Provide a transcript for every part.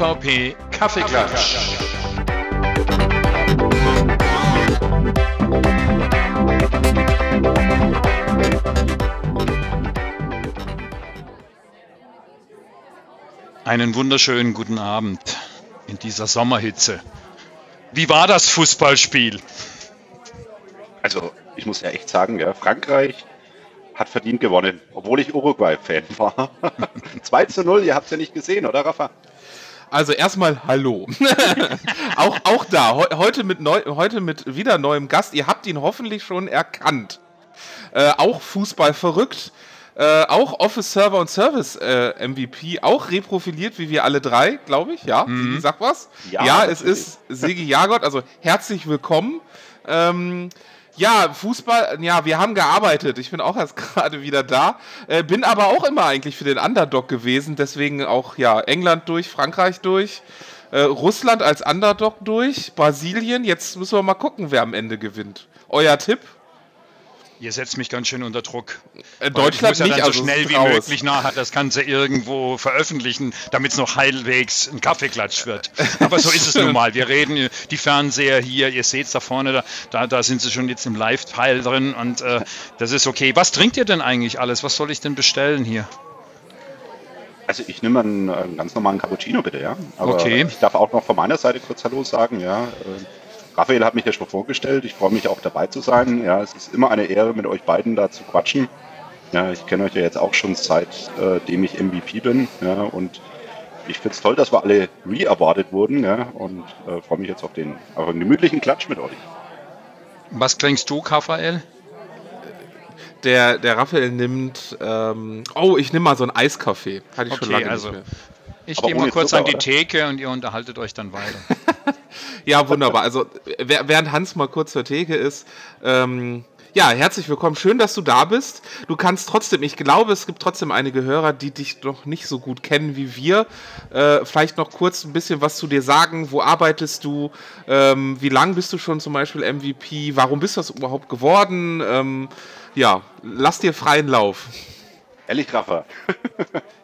ÖVP Kaffeeklatsch. Einen wunderschönen guten Abend in dieser Sommerhitze. Wie war das Fußballspiel? Also, ich muss ja echt sagen, ja, Frankreich hat verdient gewonnen, obwohl ich Uruguay-Fan war. 2 zu 0, ihr habt es ja nicht gesehen, oder Rafa? Also erstmal Hallo. auch, auch da, heute mit, neu, heute mit wieder neuem Gast. Ihr habt ihn hoffentlich schon erkannt. Äh, auch Fußball verrückt. Äh, auch Office Server und Service äh, MVP, auch reprofiliert wie wir alle drei, glaube ich. Ja, mhm. Sigi, sag was. Ja, ja es ist Sigi Jagot, also herzlich willkommen. Ähm, ja, Fußball, ja, wir haben gearbeitet. Ich bin auch erst gerade wieder da. Äh, bin aber auch immer eigentlich für den Underdog gewesen. Deswegen auch, ja, England durch, Frankreich durch, äh, Russland als Underdog durch, Brasilien. Jetzt müssen wir mal gucken, wer am Ende gewinnt. Euer Tipp? Ihr setzt mich ganz schön unter Druck. Äh, Deutschland ich muss ja nicht, dann so also schnell wie raus. möglich nachher das Ganze irgendwo veröffentlichen, damit es noch heilwegs ein Kaffeeklatsch wird. Aber so ist es nun mal. Wir reden, die Fernseher hier, ihr seht es da vorne, da, da, da, sind sie schon jetzt im Live-Teil drin und äh, das ist okay. Was trinkt ihr denn eigentlich alles? Was soll ich denn bestellen hier? Also ich nehme einen, einen ganz normalen Cappuccino bitte, ja. Aber okay. ich darf auch noch von meiner Seite kurz Hallo sagen, ja. Raphael hat mich ja schon vorgestellt. Ich freue mich auch dabei zu sein. Ja, es ist immer eine Ehre, mit euch beiden da zu quatschen. Ja, ich kenne euch ja jetzt auch schon seitdem äh, ich MVP bin. Ja, und ich finde es toll, dass wir alle re-awarded wurden. Ja, und äh, freue mich jetzt auf den, auf einen gemütlichen Klatsch mit euch. Was trinkst du, Raphael? Der, der Raphael nimmt, ähm, oh, ich nehme mal so einen Eiskaffee. Hatte ich okay, schon lange also, nicht mehr. Ich gehe mal kurz Zucker, an die oder? Theke und ihr unterhaltet euch dann weiter. ja, wunderbar. Also während Hans mal kurz zur Theke ist, ähm, ja, herzlich willkommen. Schön, dass du da bist. Du kannst trotzdem, ich glaube, es gibt trotzdem einige Hörer, die dich noch nicht so gut kennen wie wir. Äh, vielleicht noch kurz ein bisschen was zu dir sagen. Wo arbeitest du? Ähm, wie lange bist du schon zum Beispiel MVP? Warum bist du das überhaupt geworden? Ähm, ja, lass dir freien Lauf. Ehrlich, Raffa.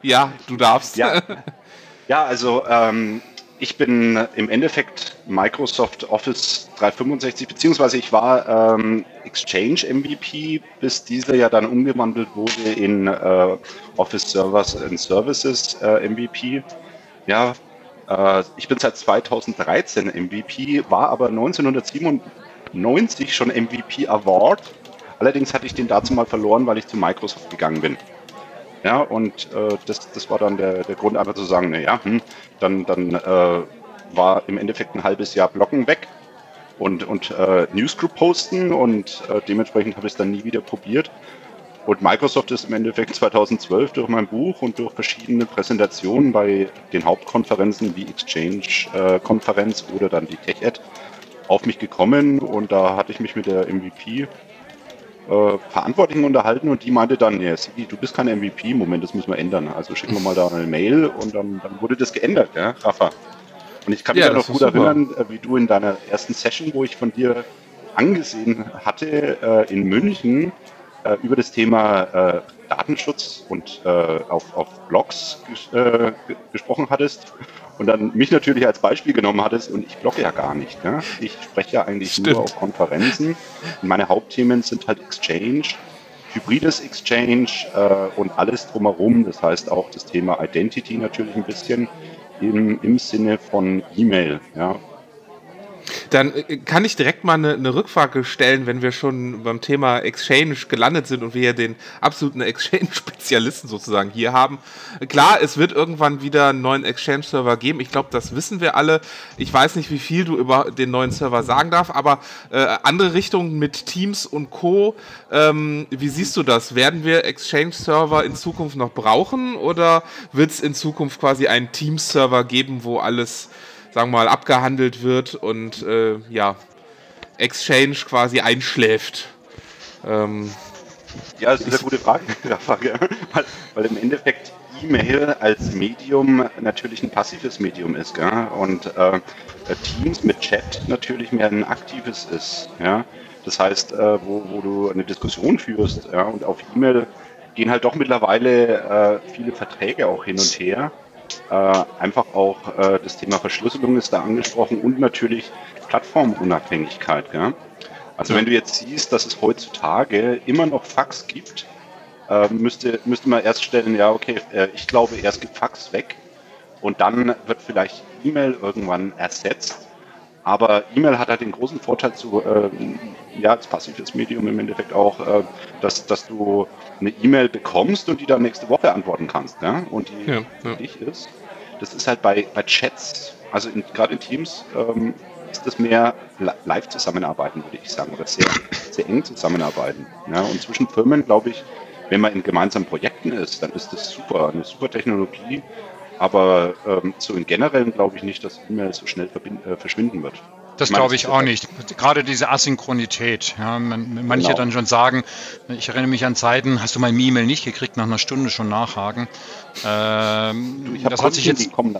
ja, du darfst. Ja, ja also ähm, ich bin im Endeffekt Microsoft Office 365, beziehungsweise ich war ähm, Exchange MVP, bis dieser ja dann umgewandelt wurde in äh, Office Servers and Services äh, MVP. Ja, äh, ich bin seit 2013 MVP, war aber 1997 schon MVP Award. Allerdings hatte ich den dazu mal verloren, weil ich zu Microsoft gegangen bin. Ja, und äh, das, das war dann der, der Grund, einfach zu sagen, naja, hm, dann, dann äh, war im Endeffekt ein halbes Jahr Blocken weg und, und äh, Newsgroup posten und äh, dementsprechend habe ich es dann nie wieder probiert. Und Microsoft ist im Endeffekt 2012 durch mein Buch und durch verschiedene Präsentationen bei den Hauptkonferenzen wie Exchange-Konferenz äh, oder dann die TechEd auf mich gekommen und da hatte ich mich mit der MVP äh, Verantwortlichen unterhalten und die meinte dann, ja, Sigi, du bist kein MVP, Moment, das müssen wir ändern. Also schicken wir mal da eine Mail und dann, dann wurde das geändert, ja, Rafa. Und ich kann mich ja, noch gut erinnern, äh, wie du in deiner ersten Session, wo ich von dir angesehen hatte, äh, in München äh, über das Thema äh, Datenschutz und äh, auf, auf Blogs ges gesprochen hattest und dann mich natürlich als Beispiel genommen hattest und ich blogge ja gar nicht. Ne? Ich spreche ja eigentlich Stimmt. nur auf Konferenzen. Und meine Hauptthemen sind halt Exchange, hybrides Exchange äh, und alles drumherum. Das heißt auch das Thema Identity natürlich ein bisschen im, im Sinne von E-Mail. Ja? Dann äh, kann ich direkt mal eine, eine, Rückfrage stellen, wenn wir schon beim Thema Exchange gelandet sind und wir ja den absoluten Exchange-Spezialisten sozusagen hier haben. Klar, es wird irgendwann wieder einen neuen Exchange-Server geben. Ich glaube, das wissen wir alle. Ich weiß nicht, wie viel du über den neuen Server sagen darfst, aber äh, andere Richtungen mit Teams und Co. Ähm, wie siehst du das? Werden wir Exchange-Server in Zukunft noch brauchen oder wird es in Zukunft quasi einen Teams-Server geben, wo alles sagen wir mal, abgehandelt wird und äh, ja, Exchange quasi einschläft. Ähm, ja, das ist eine gute Frage, weil, weil im Endeffekt E-Mail als Medium natürlich ein passives Medium ist gell? und äh, Teams mit Chat natürlich mehr ein aktives ist. Ja? Das heißt, äh, wo, wo du eine Diskussion führst ja? und auf E-Mail gehen halt doch mittlerweile äh, viele Verträge auch hin und her Äh, einfach auch äh, das Thema Verschlüsselung ist da angesprochen und natürlich Plattformunabhängigkeit. Gell? Also wenn du jetzt siehst, dass es heutzutage immer noch Fax gibt, äh, müsste, müsste man erst stellen, ja, okay, äh, ich glaube, erst gibt Fax weg und dann wird vielleicht E-Mail irgendwann ersetzt. Aber E-Mail hat halt den großen Vorteil zu, äh, ja, als passives Medium im Endeffekt auch, äh, dass, dass du eine E-Mail bekommst und die dann nächste Woche antworten kannst. Ja? Und die ja, ja. für dich ist. Das ist halt bei, bei Chats, also gerade in Teams, ähm, ist das mehr live zusammenarbeiten, würde ich sagen, oder sehr, sehr eng zusammenarbeiten. Ja? Und zwischen Firmen, glaube ich, wenn man in gemeinsamen Projekten ist, dann ist das super, eine super Technologie. Aber ähm, so im Generellen glaube ich nicht, dass E-Mail so schnell äh, verschwinden wird. Das glaube ich auch nicht. Gerade diese Asynchronität. Ja, man, manche genau. dann schon sagen, ich erinnere mich an Zeiten, hast du mein E-Mail nicht gekriegt, nach einer Stunde schon nachhaken. Ähm, das hat sich jetzt. Die kommen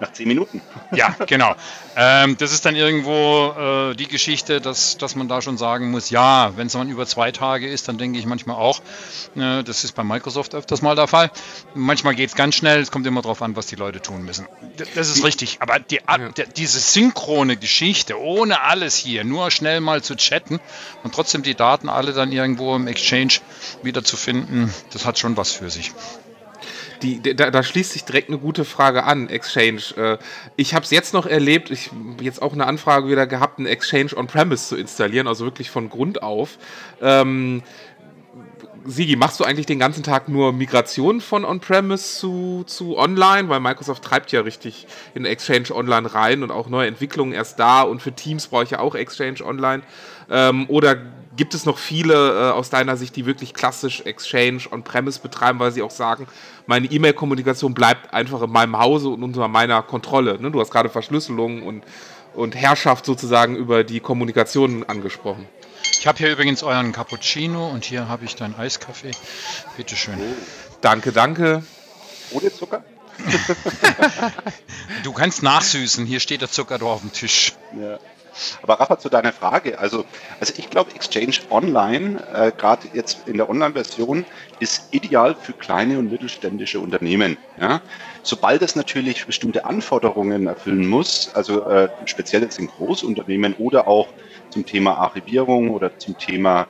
nach zehn Minuten. Ja, genau. Ähm, das ist dann irgendwo äh, die Geschichte, dass, dass man da schon sagen muss, ja, wenn es dann über zwei Tage ist, dann denke ich manchmal auch, äh, das ist bei Microsoft öfters mal der Fall. Manchmal geht es ganz schnell, es kommt immer darauf an, was die Leute tun müssen. D das ist richtig, aber die, ja. diese synchrone Geschichte, ohne alles hier, nur schnell mal zu chatten und trotzdem die Daten alle dann irgendwo im Exchange wieder zu finden, das hat schon was für sich. Die, da, da, schließt sich direkt eine gute Frage an, Exchange. Äh, ich habe es jetzt noch erlebt, ich habe jetzt auch eine Anfrage wieder gehabt, einen Exchange on-premise zu installieren, also wirklich von Grund auf. Ähm, Sigi, machst du eigentlich den ganzen Tag nur Migration von On-Premise zu, zu Online? Weil Microsoft treibt ja richtig in Exchange Online rein und auch neue Entwicklungen erst da und für Teams brauche ich ja auch Exchange Online. Ähm, oder gibt es noch viele äh, aus deiner Sicht, die wirklich klassisch Exchange on-premise betreiben, weil sie auch sagen, meine E-Mail-Kommunikation bleibt einfach in meinem Hause und unter meiner Kontrolle. Ne? Du hast gerade Verschlüsselung und, und Herrschaft sozusagen über die Kommunikation angesprochen. Ich habe hier übrigens euren Cappuccino und hier habe ich deinen Eiskaffee. Bitte schön. Oh. Danke, danke. Ohne Zucker? du kannst nachsüßen. Hier steht der Zucker auf dem Tisch. Ja. Aber Rafa, zu deiner Frage. Also, also ich glaube, Exchange Online, äh, gerade jetzt in der Online-Version, ist ideal für kleine und mittelständische Unternehmen. Ja? Sobald es natürlich bestimmte Anforderungen erfüllen muss, also äh, speziell jetzt in Großunternehmen oder auch zum Thema Archivierung oder zum Thema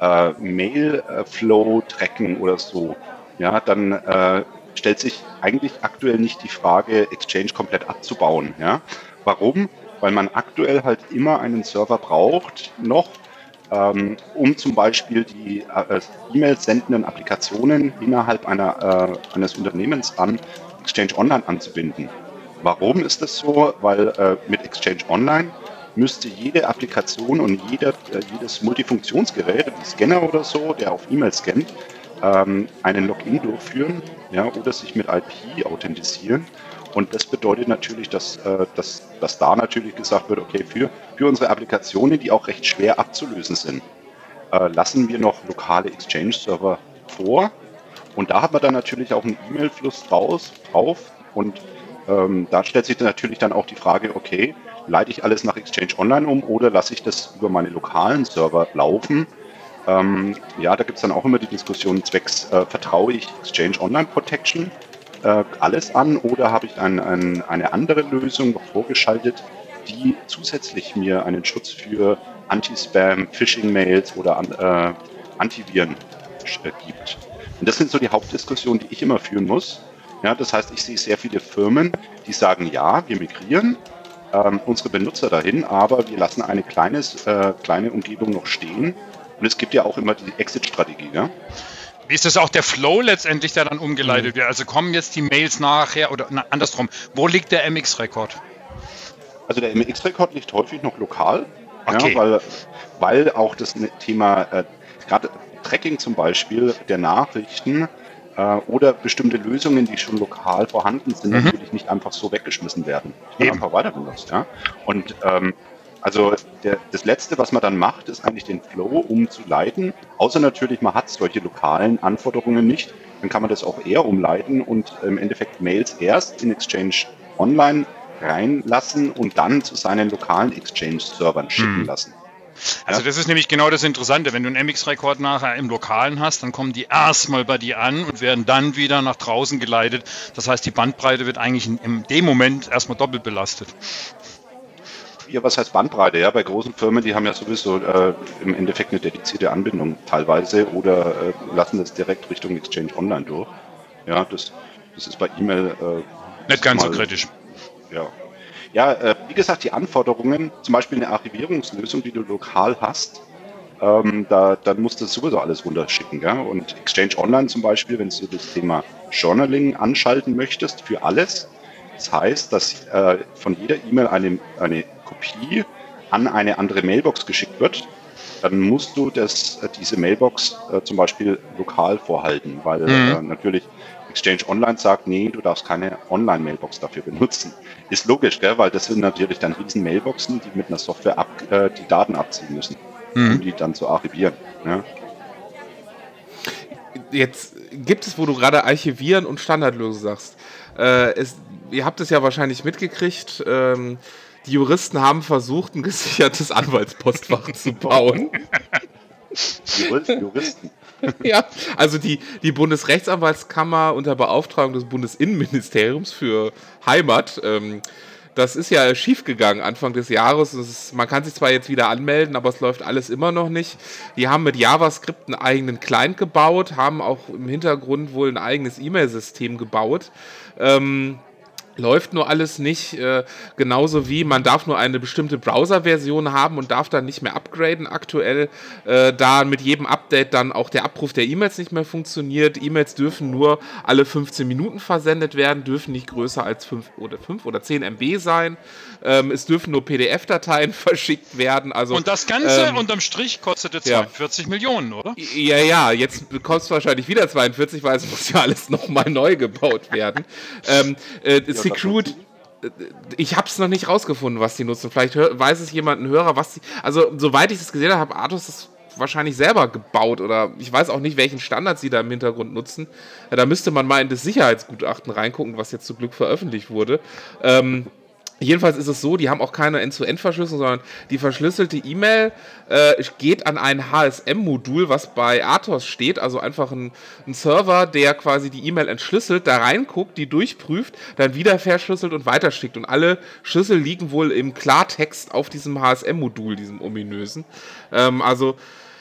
äh, Mail-Flow-Tracken oder so, ja, dann äh, stellt sich eigentlich aktuell nicht die Frage, Exchange komplett abzubauen. Ja? Warum? Weil man aktuell halt immer einen Server braucht, noch, ähm, um zum Beispiel die äh, E-Mails sendenden Applikationen innerhalb einer, äh, eines Unternehmens an Exchange Online anzubinden. Warum ist das so? Weil äh, mit Exchange Online müsste jede Applikation und jeder, äh, jedes Multifunktionsgerät, ein Scanner oder so, der auf E-Mail scannt, ähm, einen Login durchführen ja, oder sich mit IP authentisieren. Und das bedeutet natürlich, dass, äh, dass, dass da natürlich gesagt wird, okay, für, für unsere Applikationen, die auch recht schwer abzulösen sind, äh, lassen wir noch lokale Exchange-Server vor. Und da hat man dann natürlich auch einen E-Mail-Fluss draus, drauf. Und ähm, da stellt sich dann natürlich dann auch die Frage, okay, leite ich alles nach Exchange Online um oder lasse ich das über meine lokalen Server laufen? Ähm, ja, da gibt es dann auch immer die Diskussion zwecks, äh, vertraue ich Exchange Online Protection äh, alles an oder habe ich ein, ein, eine andere Lösung vorgeschaltet, die zusätzlich mir einen Schutz für Anti-Spam, Phishing-Mails oder äh, Antiviren äh, gibt. Und das sind so die Hauptdiskussionen, die ich immer führen muss. Ja, das heißt, ich sehe sehr viele Firmen, die sagen, ja, wir migrieren ähm, unsere Benutzer dahin, aber wir lassen eine kleines, äh, kleine Umgebung noch stehen. Und es gibt ja auch immer die Exit-Strategie. Ja? Ist das auch der Flow letztendlich, der dann umgeleitet mhm. wird? Also kommen jetzt die Mails nachher oder na, andersrum, wo liegt der MX-Rekord? Also der MX-Rekord liegt häufig noch lokal, okay. ja, weil, weil auch das ne, Thema, äh, gerade Tracking zum Beispiel der Nachrichten äh, oder bestimmte Lösungen, die schon lokal vorhanden sind, mhm. natürlich nicht einfach so weggeschmissen werden. Die einfach weiter benutzt. Ja? Und ähm, also der, das Letzte, was man dann macht, ist eigentlich den Flow umzuleiten. Außer natürlich, man hat solche lokalen Anforderungen nicht. Dann kann man das auch eher umleiten und im Endeffekt Mails erst in Exchange Online reinlassen und dann zu seinen lokalen Exchange-Servern schicken hm. lassen. Also das ist nämlich genau das Interessante. Wenn du einen MX-Rekord nachher im Lokalen hast, dann kommen die erstmal bei dir an und werden dann wieder nach draußen geleitet. Das heißt, die Bandbreite wird eigentlich in, dem Moment erstmal doppelt belastet. Ja, was heißt Bandbreite? Ja, bei großen Firmen, die haben ja sowieso äh, im Endeffekt eine dedizierte Anbindung teilweise oder äh, lassen das direkt Richtung Exchange Online durch. Ja, das, das ist bei E-Mail äh, nicht ganz mal, so kritisch. Ja, ja, äh, wie gesagt, die Anforderungen, zum Beispiel eine Archivierungslösung, die du lokal hast, ähm, da, dann musst du sowieso alles runterschicken. Ja? Und Exchange Online zum Beispiel, wenn du das Thema Journaling anschalten möchtest für alles, das heißt, dass äh, von jeder E-Mail eine, eine Kopie an eine andere Mailbox geschickt wird, dann musst du das, äh, diese Mailbox äh, zum Beispiel lokal vorhalten, weil mhm. äh, natürlich Exchange Online sagt, nee, du darfst keine Online-Mailbox dafür benutzen. Ist logisch, gell? weil das sind natürlich dann riesen Mailboxen, die mit einer Software ab, äh, die Daten abziehen müssen, mhm. um die dann zu archivieren. Ja? Jetzt gibt es, wo du gerade Archivieren und Standardlösung sagst. Äh, es, ihr habt es ja wahrscheinlich mitgekriegt. Ähm, die Juristen haben versucht, ein gesichertes Anwaltspostfach zu bauen. Juristen. ja, also die, die Bundesrechtsanwaltskammer unter Beauftragung des Bundesinnenministeriums für Heimat, ähm, das ist ja schiefgegangen Anfang des Jahres. Ist, man kann sich zwar jetzt wieder anmelden, aber es läuft alles immer noch nicht. Die haben mit JavaScript einen eigenen Client gebaut, haben auch im Hintergrund wohl ein eigenes E-Mail-System gebaut. Ähm, läuft nur alles nicht. Äh, genauso wie man darf nur eine bestimmte Browser-Version haben und darf dann nicht mehr upgraden aktuell, äh, da mit jedem Update dann auch der Abruf der E-Mails nicht mehr funktioniert. E-Mails dürfen nur alle 15 Minuten versendet werden, dürfen nicht größer als 5 oder 5 oder 10 MB sein. Ähm, es dürfen nur PDF-Dateien verschickt werden. Also, und das Ganze ähm, unterm Strich kostete 42 ja. Millionen, oder? Ja, ja, jetzt kostet es wahrscheinlich wieder 42, weil es muss ja alles nochmal neu gebaut werden. ähm, äh, ja, Secret ich habe es noch nicht rausgefunden, was die nutzen. Vielleicht weiß es jemand, ein Hörer, was die. Also, soweit ich es gesehen habe, hat Atos das wahrscheinlich selber gebaut oder ich weiß auch nicht, welchen Standard sie da im Hintergrund nutzen. Ja, da müsste man mal in das Sicherheitsgutachten reingucken, was jetzt zum Glück veröffentlicht wurde. Ähm, Jedenfalls ist es so, die haben auch keine End-zu-End-Verschlüsselung, sondern die verschlüsselte E-Mail äh, geht an ein HSM-Modul, was bei Athos steht, also einfach ein, ein Server, der quasi die E-Mail entschlüsselt, da reinguckt, die durchprüft, dann wieder verschlüsselt und weiterschickt. Und alle Schlüssel liegen wohl im Klartext auf diesem HSM-Modul, diesem ominösen. Ähm, also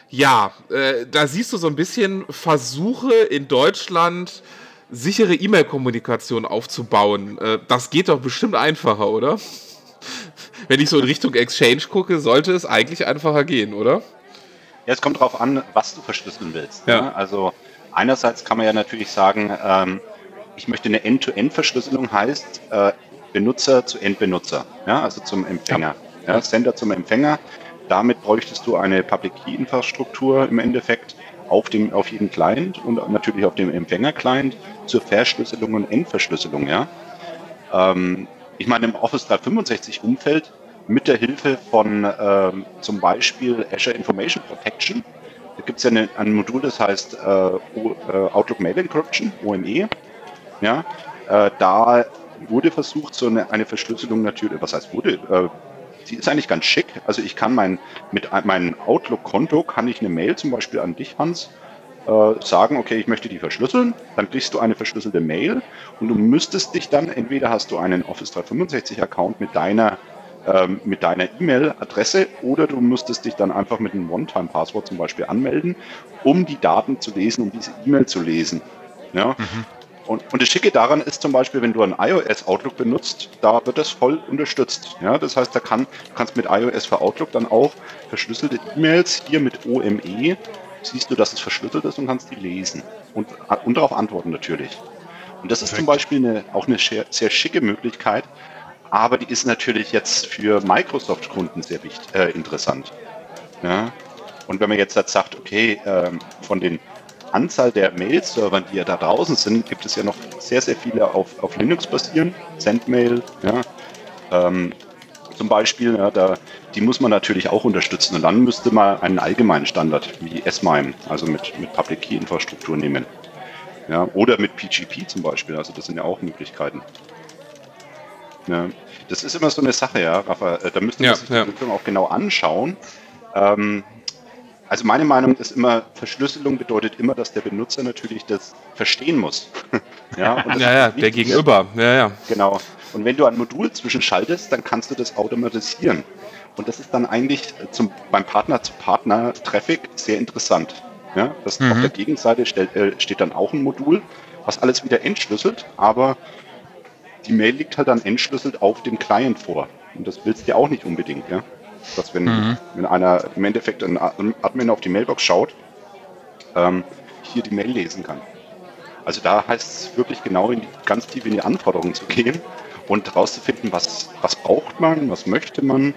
ja, äh, da siehst du so ein bisschen Versuche in Deutschland, sichere E-Mail-Kommunikation aufzubauen. Äh, das geht doch bestimmt einfacher, oder? Wenn ich so in Richtung Exchange gucke, sollte es eigentlich einfacher gehen, oder? Ja, es kommt darauf an, was du verschlüsseln willst. Ja. Ne? Also einerseits kann man ja natürlich sagen, ähm, ich möchte eine End-to-End-Verschlüsselung heißt äh, Benutzer zu Endbenutzer, ja, also zum Empfänger, ja. Sender zum Empfänger. Damit bräuchtest du eine Public Key Infrastruktur im Endeffekt auf dem auf jeden Client und natürlich auf dem Empfänger-Client zur Verschlüsselung und Endverschlüsselung. Ja? Ähm, ich meine, im Office 365 Umfeld mit der Hilfe von ähm, zum Beispiel Azure Information Protection, da gibt es ja eine, ein Modul, das heißt äh, äh, Outlook Mail Encryption, OME. Ja? Äh, da wurde versucht, so eine, eine Verschlüsselung natürlich, was heißt wurde, äh, die ist eigentlich ganz schick. Also ich kann mein, mit meinem Outlook-Konto kann ich eine Mail zum Beispiel an dich, Hans, äh, sagen, okay, ich möchte die verschlüsseln, dann kriegst du eine verschlüsselte Mail und du müsstest dich dann, entweder hast du einen Office 365 Account mit deiner ähm, mit deiner E-Mail-Adresse oder du müsstest dich dann einfach mit einem One-Time-Passwort zum Beispiel anmelden, um die Daten zu lesen, um diese E-Mail zu lesen. Ja? Mhm. Und, und das Schicke daran ist zum Beispiel, wenn du ein iOS Outlook benutzt, da wird das voll unterstützt. Ja, das heißt, da kann, du kannst mit iOS für Outlook dann auch verschlüsselte E-Mails hier mit OME siehst du, dass es verschlüsselt ist und kannst die lesen und, und darauf antworten natürlich. Und das ist zum Beispiel eine, auch eine sehr, sehr, schicke Möglichkeit, aber die ist natürlich jetzt für Microsoft-Kunden sehr wichtig, äh, interessant. Ja? Und wenn man jetzt sagt, okay, ähm, von den Anzahl der Mail-Servern, die ja da draußen sind, gibt es ja noch sehr, sehr viele auf, auf Linux basieren. Sendmail, ja. Ähm, zum Beispiel, ja, da, die muss man natürlich auch unterstützen. Und dann müsste man einen allgemeinen Standard wie S-MIME, also mit, mit Public Key Infrastruktur nehmen. Ja, oder mit PGP zum Beispiel, also das sind ja auch Möglichkeiten. Ja, das ist immer so eine Sache, ja, Rafa. Äh, da müssen wir ja, sich die. Entwicklung auch genau anschauen Ähm, also meine Meinung ist immer, Verschlüsselung bedeutet immer, dass der Benutzer natürlich das verstehen muss. ja, ja, ja der Gegenüber. Ja, ja. Genau. Und wenn du ein Modul zwischenschaltest, dann kannst du das automatisieren. Und das ist dann eigentlich zum, beim Partner-zu-Partner-Traffic sehr interessant. Ja, das mhm. Auf der Gegenseite stellt, äh, steht dann auch ein Modul, was alles wieder entschlüsselt, aber die Mail liegt halt dann entschlüsselt auf dem Client vor. Und das willst du ja auch nicht unbedingt. Ja? Dass wenn, mhm. wenn einer im Endeffekt ein Admin auf die Mailbox schaut, ähm, hier die Mail lesen kann. Also da heißt es wirklich genau in die, ganz tief in die Anforderungen zu gehen und herauszufinden, was, was braucht man, was möchte man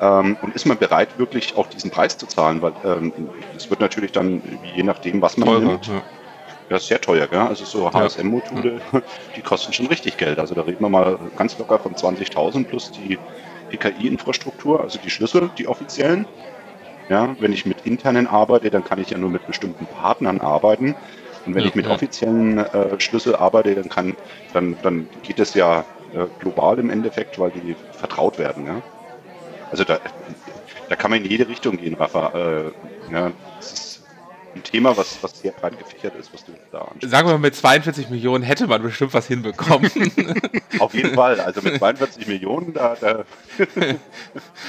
ähm, und ist man bereit, wirklich auch diesen Preis zu zahlen, weil ähm, es ähm, wird natürlich dann, je nachdem, was man Teurer, nimmt, ja. ja. sehr teuer. Gell? Also so HSM-Module, ja. die kosten schon richtig Geld. Also da reden wir mal ganz locker von 20.000 plus die PKI-Infrastruktur, also die Schlüssel, die offiziellen. Ja, wenn ich mit internen arbeite, dann kann ich ja nur mit bestimmten Partnern arbeiten. Und wenn ja, ich mit ja. offiziellen äh, Schlüssel arbeite, dann kann, dann, dann geht es ja äh, global im Endeffekt, weil die vertraut werden. Ja? Also da, da kann man in jede Richtung gehen, Rafa. Äh, ja, ein Thema, was, was sehr breit gefächert ist, was du da ansprichst. Sagen wir mal, mit 42 Millionen hätte man bestimmt was hinbekommen. Auf jeden Fall, also mit 42 Millionen, da. da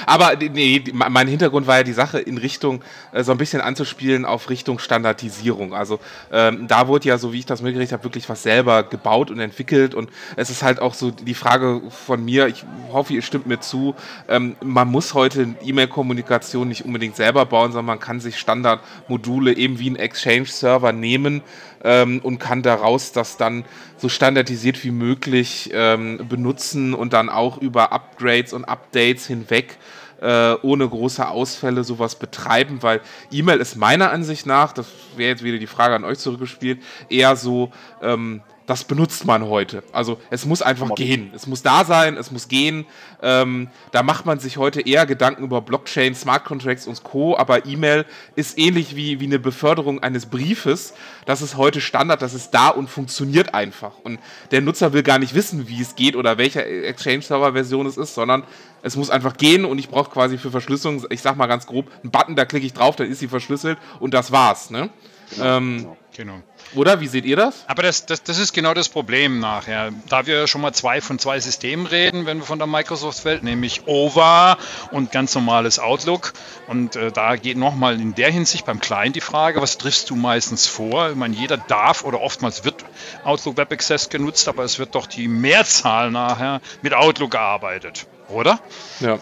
Aber nee, mein Hintergrund war ja die Sache in Richtung, äh, so ein bisschen anzuspielen auf Richtung Standardisierung. Also ähm, da wurde ja, so wie ich das mitgekriegt habe, wirklich was selber gebaut und entwickelt. Und es ist halt auch so die Frage von mir, ich hoffe, ihr stimmt mir zu, ähm, man muss heute E-Mail-Kommunikation nicht unbedingt selber bauen, sondern man kann sich Standardmodule eben wie ein Exchange-Server nehmen ähm, und kann daraus das dann so standardisiert wie möglich ähm, benutzen und dann auch über Upgrades und Updates hinweg äh, ohne große Ausfälle sowas betreiben, weil E-Mail ist meiner Ansicht nach, das wäre jetzt wieder die Frage an euch zurückgespielt, eher so ähm, das benutzt man heute. Also es muss einfach gehen. Es muss da sein, es muss gehen. Ähm, da macht man sich heute eher Gedanken über Blockchain, Smart Contracts und Co. Aber E-Mail ist ähnlich wie, wie eine Beförderung eines Briefes. Das ist heute Standard, das ist da und funktioniert einfach. Und der Nutzer will gar nicht wissen, wie es geht oder welche Exchange-Server-Version es ist, sondern es muss einfach gehen und ich brauche quasi für Verschlüsselung, ich sag mal ganz grob, einen Button, da klicke ich drauf, dann ist sie verschlüsselt und das war's. Ne? Genau, ähm, genau. genau. Oder wie seht ihr das? Aber das, das, das ist genau das Problem nachher. Da wir schon mal zwei von zwei Systemen reden, wenn wir von der Microsoft-Welt, nämlich OVA und ganz normales Outlook. Und äh, da geht nochmal in der Hinsicht beim Client die Frage, was triffst du meistens vor? Ich meine, jeder darf oder oftmals wird Outlook Web Access genutzt, aber es wird doch die Mehrzahl nachher mit Outlook gearbeitet, oder? Ja.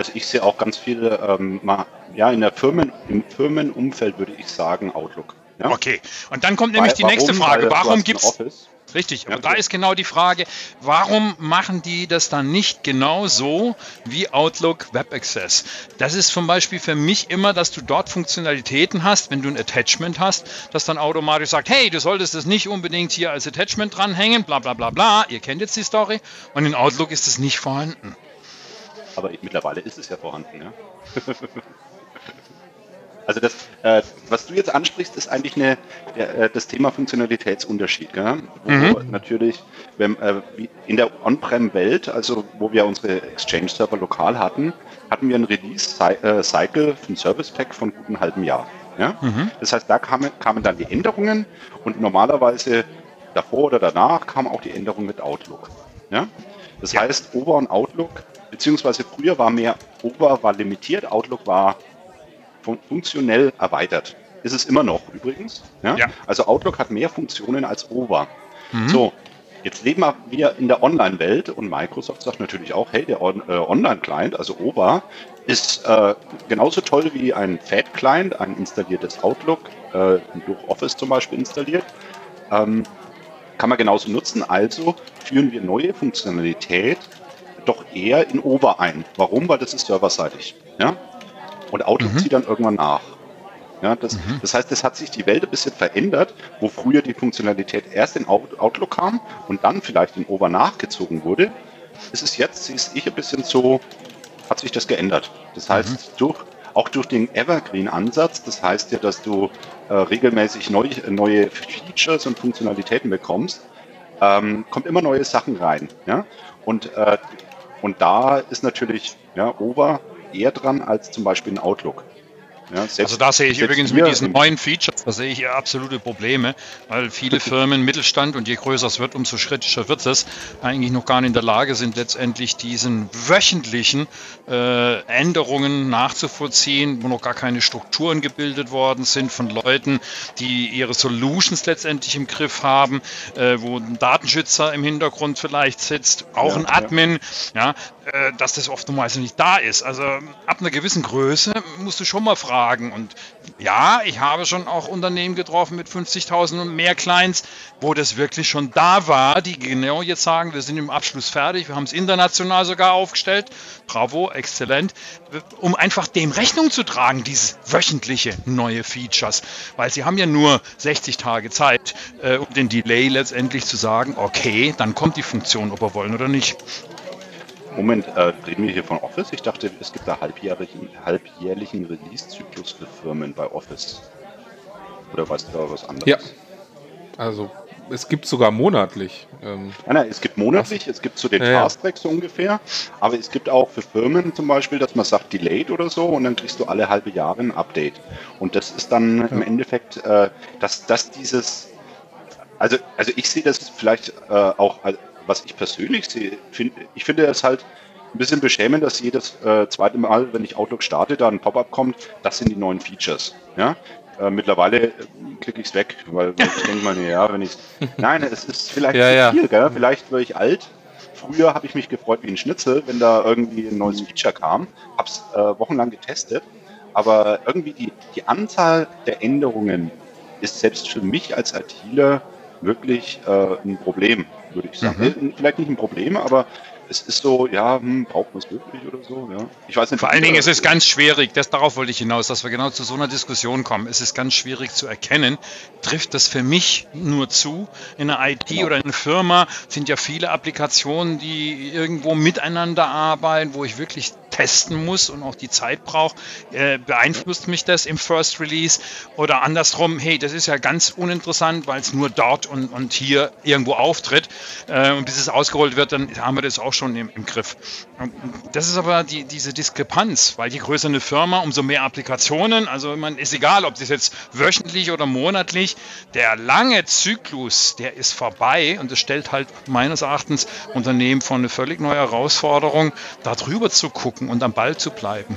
Also ich sehe auch ganz viele, ähm, mal, ja, in der Firmen, im Firmenumfeld würde ich sagen Outlook. Ja? Okay, und dann kommt nämlich Weil, die nächste warum? Frage. Warum gibt es. Richtig, aber ja, da ist genau die Frage, warum machen die das dann nicht genau so wie Outlook Web Access? Das ist zum Beispiel für mich immer, dass du dort Funktionalitäten hast, wenn du ein Attachment hast, das dann automatisch sagt, hey, du solltest es nicht unbedingt hier als Attachment dranhängen, bla bla bla bla, ihr kennt jetzt die Story, und in Outlook ist es nicht vorhanden. Aber mittlerweile ist es ja vorhanden, ja. Also das, äh, was du jetzt ansprichst, ist eigentlich eine, der, äh, das Thema Funktionalitätspunterschied. Gell? Wo mhm. natürlich wenn, äh, in der On-Prem-Welt, also wo wir unsere Exchange-Server lokal hatten, hatten wir ein Release-Cycle äh, für ein Service-Pack von guten halben Jahr. Ja? Mhm. Das heißt, da kamen, kamen dann die Änderungen und normalerweise davor oder danach kamen auch die Änderungen mit Outlook. Ja? Das ja. heißt, Over und Outlook, beziehungsweise früher war mehr, Over war limitiert, Outlook war fun funktionell erweitert. Ist es immer noch übrigens. Ja? ja? Also Outlook hat mehr Funktionen als OVA. Mhm. So, jetzt leben wir in der Online-Welt und Microsoft sagt natürlich auch, hey, der On äh, Online-Client, also OVA, ist äh, genauso toll wie ein Fat-Client, ein installiertes Outlook, äh, durch Office zum Beispiel installiert. Ähm, kann man genauso nutzen. Also führen wir neue Funktionalität doch eher in OVA ein. Warum? Weil das ist serverseitig. Ja? Und Outlook mhm. zieht dann irgendwann nach. Ja, das, mhm. das heißt, es hat sich die Welt ein bisschen verändert, wo früher die Funktionalität erst in Outlook kam und dann vielleicht in Over nachgezogen wurde. Ist es jetzt, sehe ich ein bisschen so, hat sich das geändert. Das heißt, mhm. durch, auch durch den Evergreen-Ansatz, das heißt ja, dass du äh, regelmäßig neu, neue Features und Funktionalitäten bekommst, ähm, kommt immer neue Sachen rein. Ja? Und, äh, und da ist natürlich ja, Over eher dran als zum Beispiel ein Outlook. Ja, selbst, also da sehe ich übrigens mit diesen neuen Features, da sehe ich absolute Probleme, weil viele Firmen, Mittelstand und je größer es wird, umso schrittischer wird es, eigentlich noch gar nicht in der Lage sind, letztendlich diesen wöchentlichen äh, Änderungen nachzuvollziehen, wo noch gar keine Strukturen gebildet worden sind von Leuten, die ihre Solutions letztendlich im Griff haben, äh, wo ein Datenschützer im Hintergrund vielleicht sitzt, auch ja, ein Admin, ja. ja dass das oftmals nicht da ist. Also ab einer gewissen Größe musst du schon mal fragen, fragen. Und ja, ich habe schon auch Unternehmen getroffen mit 50.000 und mehr Clients, wo das wirklich schon da war, die genau jetzt sagen, wir sind im Abschluss fertig, wir haben es international sogar aufgestellt. Bravo, exzellent. Um einfach dem Rechnung zu tragen, dieses wöchentliche neue Features. Weil sie haben ja nur 60 Tage Zeit, äh, um den Delay letztendlich zu sagen, okay, dann kommt die Funktion, ob wir wollen oder nicht. Moment, äh, reden wir hier von Office? Ich dachte, es gibt da halbjährlichen, halbjährlichen Release-Zyklus für Firmen bei Office. Oder weißt du da was anderes? Ja. Also, es gibt sogar monatlich. Ähm nein, nein, es gibt monatlich, es gibt zu den ja, Fast-Tracks so ungefähr, aber es gibt auch für Firmen zum Beispiel, dass man sagt Delayed oder so und dann kriegst du alle halbe Jahre ein Update. Und das ist dann ja. im Endeffekt, äh, dass, dass dieses, also, also ich sehe das vielleicht äh, auch was ich persönlich sehe, find, ich finde es halt ein bisschen beschämend, dass jedes äh, zweite Mal, wenn ich Outlook starte, da ein Pop-up kommt, das sind die neuen Features. Ja? Äh, mittlerweile äh, klicke ich es weg, weil, weil ich denke mal, ja, wenn ich Nein, es ist vielleicht ja, zu viel, ja. vielleicht werde ich alt. Früher habe ich mich gefreut wie ein Schnitzel, wenn da irgendwie ein neues Feature kam. Habe es äh, wochenlang getestet, aber irgendwie die, die Anzahl der Änderungen ist selbst für mich als ITler wirklich äh, ein Problem würde ich sagen. Mhm. Vielleicht nicht ein Problem, aber es ist so, ja, hm, braucht man es wirklich oder so, ja. Ich weiß nicht. Vor allen Dingen ist es ganz schwierig, das, darauf wollte ich hinaus, dass wir genau zu so einer Diskussion kommen. Es ist ganz schwierig zu erkennen, trifft das für mich nur zu? In einer IT genau. oder in einer Firma sind ja viele Applikationen, die irgendwo miteinander arbeiten, wo ich wirklich testen muss und auch die Zeit brauche, äh, beeinflusst mich das im First Release oder andersrum, hey, das ist ja ganz uninteressant, weil es nur dort und, und hier irgendwo auftritt äh, und bis es ausgerollt wird, dann haben wir das auch schon im, im Griff. Das ist aber die, diese Diskrepanz, weil je größer eine Firma, umso mehr Applikationen, also man ist egal, ob das jetzt wöchentlich oder monatlich, der lange Zyklus, der ist vorbei und das stellt halt meines Erachtens Unternehmen vor eine völlig neue Herausforderung, darüber zu gucken und am Ball zu bleiben.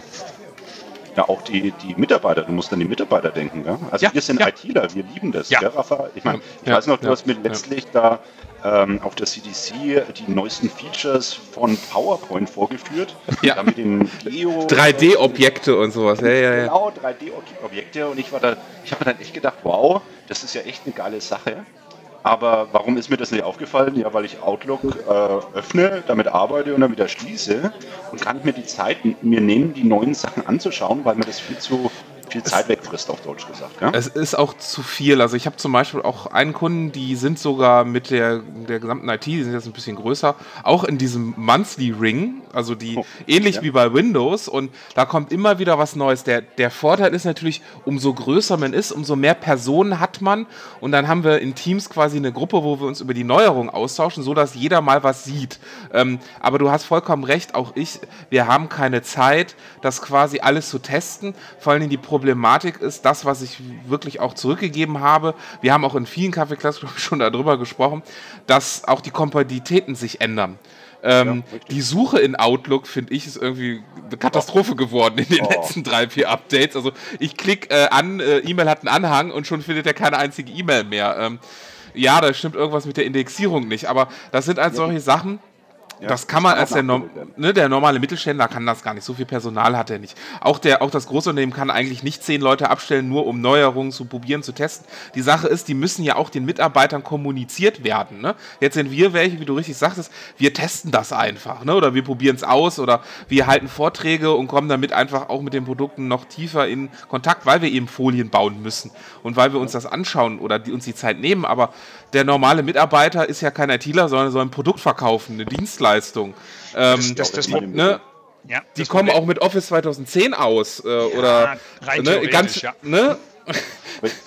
Ja, auch die, die Mitarbeiter, du musst an die Mitarbeiter denken. Ja? Also ja, wir sind ja. ITler, wir lieben das, ja. Gell, Rafa? Ich meine, ich weiß noch, du hast mir letztlich da ähm, auf der CDC die neuesten Features von PowerPoint vorgeführt. Ja. mit den Leo 3D-Objekte und sowas. Ja, ja, ja. Genau, 3D-Objekte. Und ich war da, ich habe mir dann echt gedacht, wow, das ist ja echt eine geile Sache. Aber warum ist mir das nicht aufgefallen? Ja, weil ich Outlook äh, öffne, damit arbeite und dann wieder schließe und kann mir die Zeit mir nehmen, die neuen Sachen anzuschauen, weil mir das viel zu viel Zeit wegfrisst, auf Deutsch gesagt. Ja? Es ist auch zu viel. Also ich habe zum Beispiel auch einen Kunden, die sind sogar mit der, der gesamten IT, die sind jetzt ein bisschen größer, auch in diesem Monthly Ring, also die oh, ähnlich ja. wie bei Windows und da kommt immer wieder was Neues. Der, der Vorteil ist natürlich, umso größer man ist, umso mehr Personen hat man und dann haben wir in Teams quasi eine Gruppe, wo wir uns über die Neuerungen austauschen, so dass jeder mal was sieht. Ähm, aber du hast vollkommen recht, auch ich, wir haben keine Zeit, das quasi alles zu testen, vor allem die Problematik ist, das, was ich wirklich auch zurückgegeben habe, wir haben auch in vielen Kaffeeklassen schon darüber gesprochen, dass auch die Kompatibilitäten sich ändern. Ähm, ja, die Suche in Outlook, finde ich, ist irgendwie eine Katastrophe geworden in den oh. letzten drei, vier Updates. Also ich klicke äh, an, äh, E-Mail hat einen Anhang und schon findet er keine einzige E-Mail mehr. Ähm, ja, da stimmt irgendwas mit der Indexierung nicht, aber das sind halt solche Sachen, ja, das kann man als der, ne, der normale Mittelständler kann das gar nicht. So viel Personal hat er nicht. Auch, der, auch das Großunternehmen kann eigentlich nicht zehn Leute abstellen, nur um Neuerungen zu probieren, zu testen. Die Sache ist, die müssen ja auch den Mitarbeitern kommuniziert werden. Ne? Jetzt sind wir welche, wie du richtig sagtest, wir testen das einfach. Ne? Oder wir probieren es aus oder wir halten Vorträge und kommen damit einfach auch mit den Produkten noch tiefer in Kontakt, weil wir eben Folien bauen müssen und weil wir uns das anschauen oder die, uns die Zeit nehmen. Aber der normale Mitarbeiter ist ja kein ITler, sondern soll ein Produkt verkaufen, eine Dienstleistung. Ähm, das, das, das, ne? Ja, die kommen auch mit Office 2010 aus. Äh, ja, oder ne, ganz, ja. ne?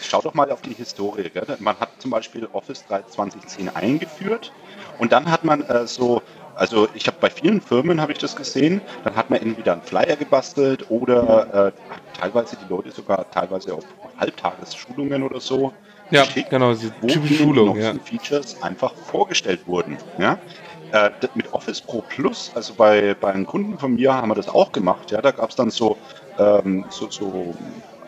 Schau doch mal auf die Historie. Gell? Man hat zum Beispiel Office 2010 eingeführt und dann hat man äh, so Also ich habe bei vielen Firmen habe ich das gesehen. Dann hat man entweder einen Flyer gebastelt oder äh, teilweise die Leute sogar teilweise auf Halbtagesschulungen oder so. Ja, geschickt, genau, diese typische Schulung. Ja. Features einfach vorgestellt wurden. Ja? Äh, mit Office Pro Plus, also bei, bei einem Kunden von mir haben wir das auch gemacht. Ja, da gab es dann so, ähm, so, so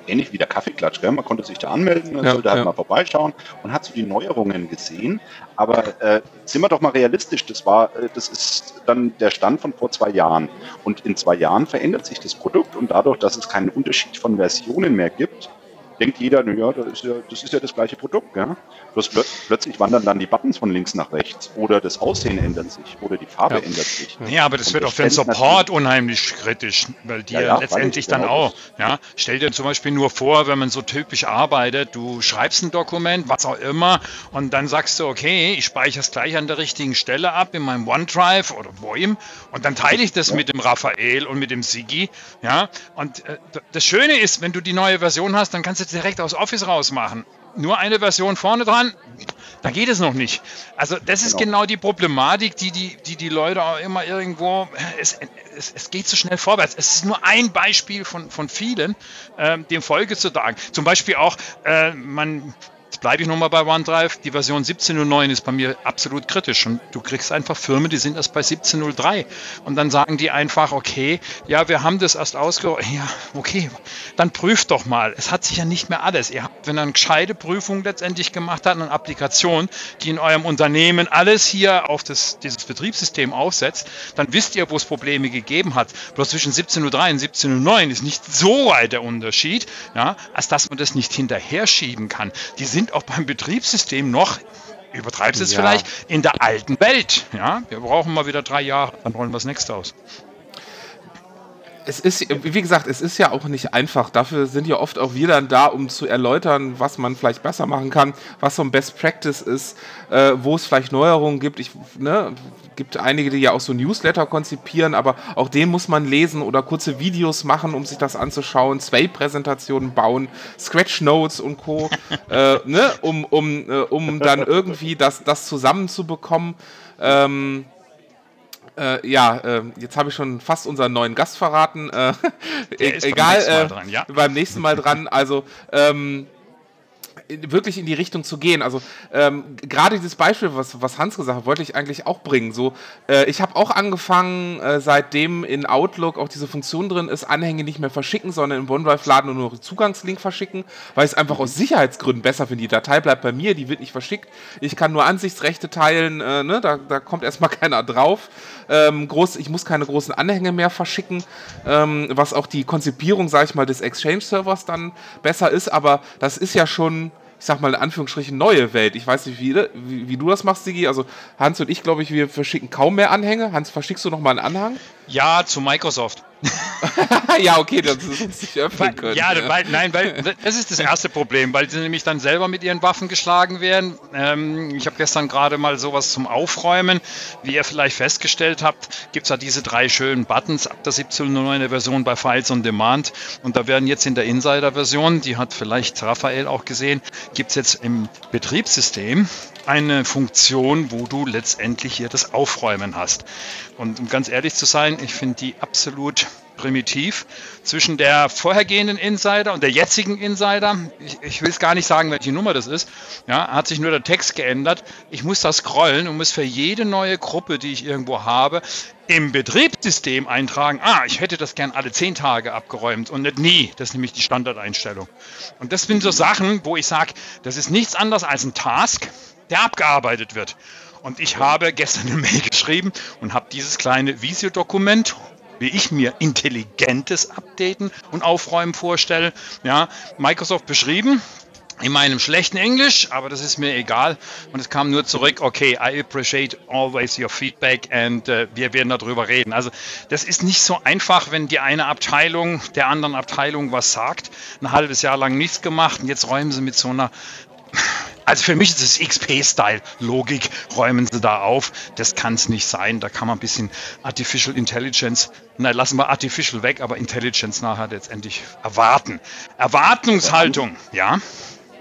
ähnlich wie der Kaffeeklatsch. Gell? Man konnte sich da anmelden, man ja, sollte halt ja. mal vorbeischauen und hat so die Neuerungen gesehen. Aber äh, sind wir doch mal realistisch, das war, äh, das ist dann der Stand von vor zwei Jahren. Und in zwei Jahren verändert sich das Produkt und dadurch, dass es keinen Unterschied von Versionen mehr gibt, denkt jeder, naja, das ist ja das, ist ja das gleiche Produkt. Ja? Bloß plö plötzlich wandern dann die Buttons von links nach rechts oder das Aussehen ändert sich oder die Farbe ja. ändert sich. Ja, aber das Und wird auch für den Support unheimlich kritisch, weil die ja, ja, letztendlich dann auch, ja, stell dir zum Beispiel nur vor, wenn man so typisch arbeitet, du schreibst ein Dokument, was auch immer, und dann sagst du, okay, ich speichere es gleich an der richtigen Stelle ab in meinem OneDrive oder Voim und dann teile ich das ja. mit dem Raphael und mit dem Sigi, ja, und äh, das Schöne ist, wenn du die neue Version hast, dann kannst du direkt aus Office rausmachen. Nur eine Version vorne dran, da geht es noch nicht. Also das ist genau, genau die Problematik, die die, die die Leute auch immer irgendwo, es, es, es geht so schnell vorwärts. Es ist nur ein Beispiel von, von vielen, äh, dem Folge zu tragen. Zum Beispiel auch, äh, man Jetzt bleibe ich nochmal bei OneDrive. Die Version 17.09 ist bei mir absolut kritisch. Und du kriegst einfach Firmen, die sind erst bei 17.03. Und dann sagen die einfach, okay, ja, wir haben das erst ausgerollt. Ja, okay, dann prüft doch mal. Es hat sich ja nicht mehr alles. Ihr habt, wenn ihr eine gescheite Prüfung letztendlich gemacht habt, eine Applikation, die in eurem Unternehmen alles hier auf das, dieses Betriebssystem aufsetzt, dann wisst ihr, wo es Probleme gegeben hat. Bloß zwischen 17.03 und 17.09 ist nicht so weit der Unterschied, ja, als dass man das nicht hinterher schieben kann. Die sind auch beim Betriebssystem noch übertreibst es ja. vielleicht, in der alten Welt. Ja, wir brauchen mal wieder drei Jahre, dann rollen wir das nächste aus es ist, wie gesagt, es ist ja auch nicht einfach. Dafür sind ja oft auch wir dann da, um zu erläutern, was man vielleicht besser machen kann, was so ein Best Practice ist, äh, wo es vielleicht Neuerungen gibt. Ich, ne, gibt einige, die ja auch so Newsletter konzipieren, aber auch den muss man lesen oder kurze Videos machen, um sich das anzuschauen, Sway-Präsentationen bauen, Scratch Notes und Co., äh, ne, um, um, äh, um dann irgendwie das, das zusammenzubekommen. Ähm, äh, ja, äh, jetzt habe ich schon fast unseren neuen Gast verraten. Äh, egal, beim nächsten, dran, ja? beim nächsten Mal dran. Also ähm, wirklich in die Richtung zu gehen. Also ähm, gerade dieses Beispiel, was, was Hans gesagt hat, wollte ich eigentlich auch bringen. So, äh, ich habe auch angefangen, äh, seitdem in Outlook auch diese Funktion drin ist, Anhänge nicht mehr verschicken, sondern im OneDrive laden und nur noch Zugangslink verschicken, weil ich es einfach aus Sicherheitsgründen besser finde. Die Datei bleibt bei mir, die wird nicht verschickt. Ich kann nur Ansichtsrechte teilen, äh, ne? da, da kommt erstmal keiner drauf. Ähm, groß, ich muss keine großen Anhänge mehr verschicken, ähm, was auch die Konzipierung, sage ich mal, des Exchange-Servers dann besser ist. Aber das ist ja schon ich sag mal in Anführungsstrichen, neue Welt. Ich weiß nicht, wie, wie, wie du das machst, Sigi. Also Hans und ich, glaube ich, wir verschicken kaum mehr Anhänge. Hans, verschickst du noch mal einen Anhang? Ja, zu Microsoft. ja, okay, das ist uns nicht öffnen können. Ja, ja, Weil, nein, weil das ist das erste Problem, weil sie nämlich dann selber mit ihren Waffen geschlagen werden. Ähm, ich habe gestern gerade mal sowas zum Aufräumen. Wie ihr vielleicht festgestellt habt, gibt es ja diese drei schönen Buttons ab der 17.09 Version bei Files on Demand. Und da werden jetzt in der Insider-Version, die hat vielleicht Raphael auch gesehen, gibt es jetzt im Betriebssystem eine Funktion, wo du letztendlich hier das Aufräumen hast. Und um ganz ehrlich zu sein, ich finde die absolut primitiv. Zwischen der vorhergehenden Insider und der jetzigen Insider, ich, ich will es gar nicht sagen, welche Nummer das ist, ja, hat sich nur der Text geändert. Ich muss das scrollen und muss für jede neue Gruppe, die ich irgendwo habe, im Betriebssystem eintragen, ah, ich hätte das gern alle zehn Tage abgeräumt und nicht nie. Das ist nämlich die Standardeinstellung. Und das sind so Sachen, wo ich sage, das ist nichts anderes als ein Task, der abgearbeitet wird. Und ich habe gestern eine Mail geschrieben und habe dieses kleine Visio-Dokument, wie ich mir intelligentes Updaten und Aufräumen vorstelle, ja, Microsoft beschrieben in meinem schlechten Englisch, aber das ist mir egal. Und es kam nur zurück, okay, I appreciate always your feedback and uh, wir werden darüber reden. Also das ist nicht so einfach, wenn die eine Abteilung der anderen Abteilung was sagt, ein halbes Jahr lang nichts gemacht und jetzt räumen sie mit so einer also für mich ist es XP-Style-Logik, räumen sie da auf. Das kann es nicht sein. Da kann man ein bisschen Artificial Intelligence, nein, lassen wir Artificial weg, aber Intelligence nachher letztendlich erwarten. Erwartungshaltung, ja.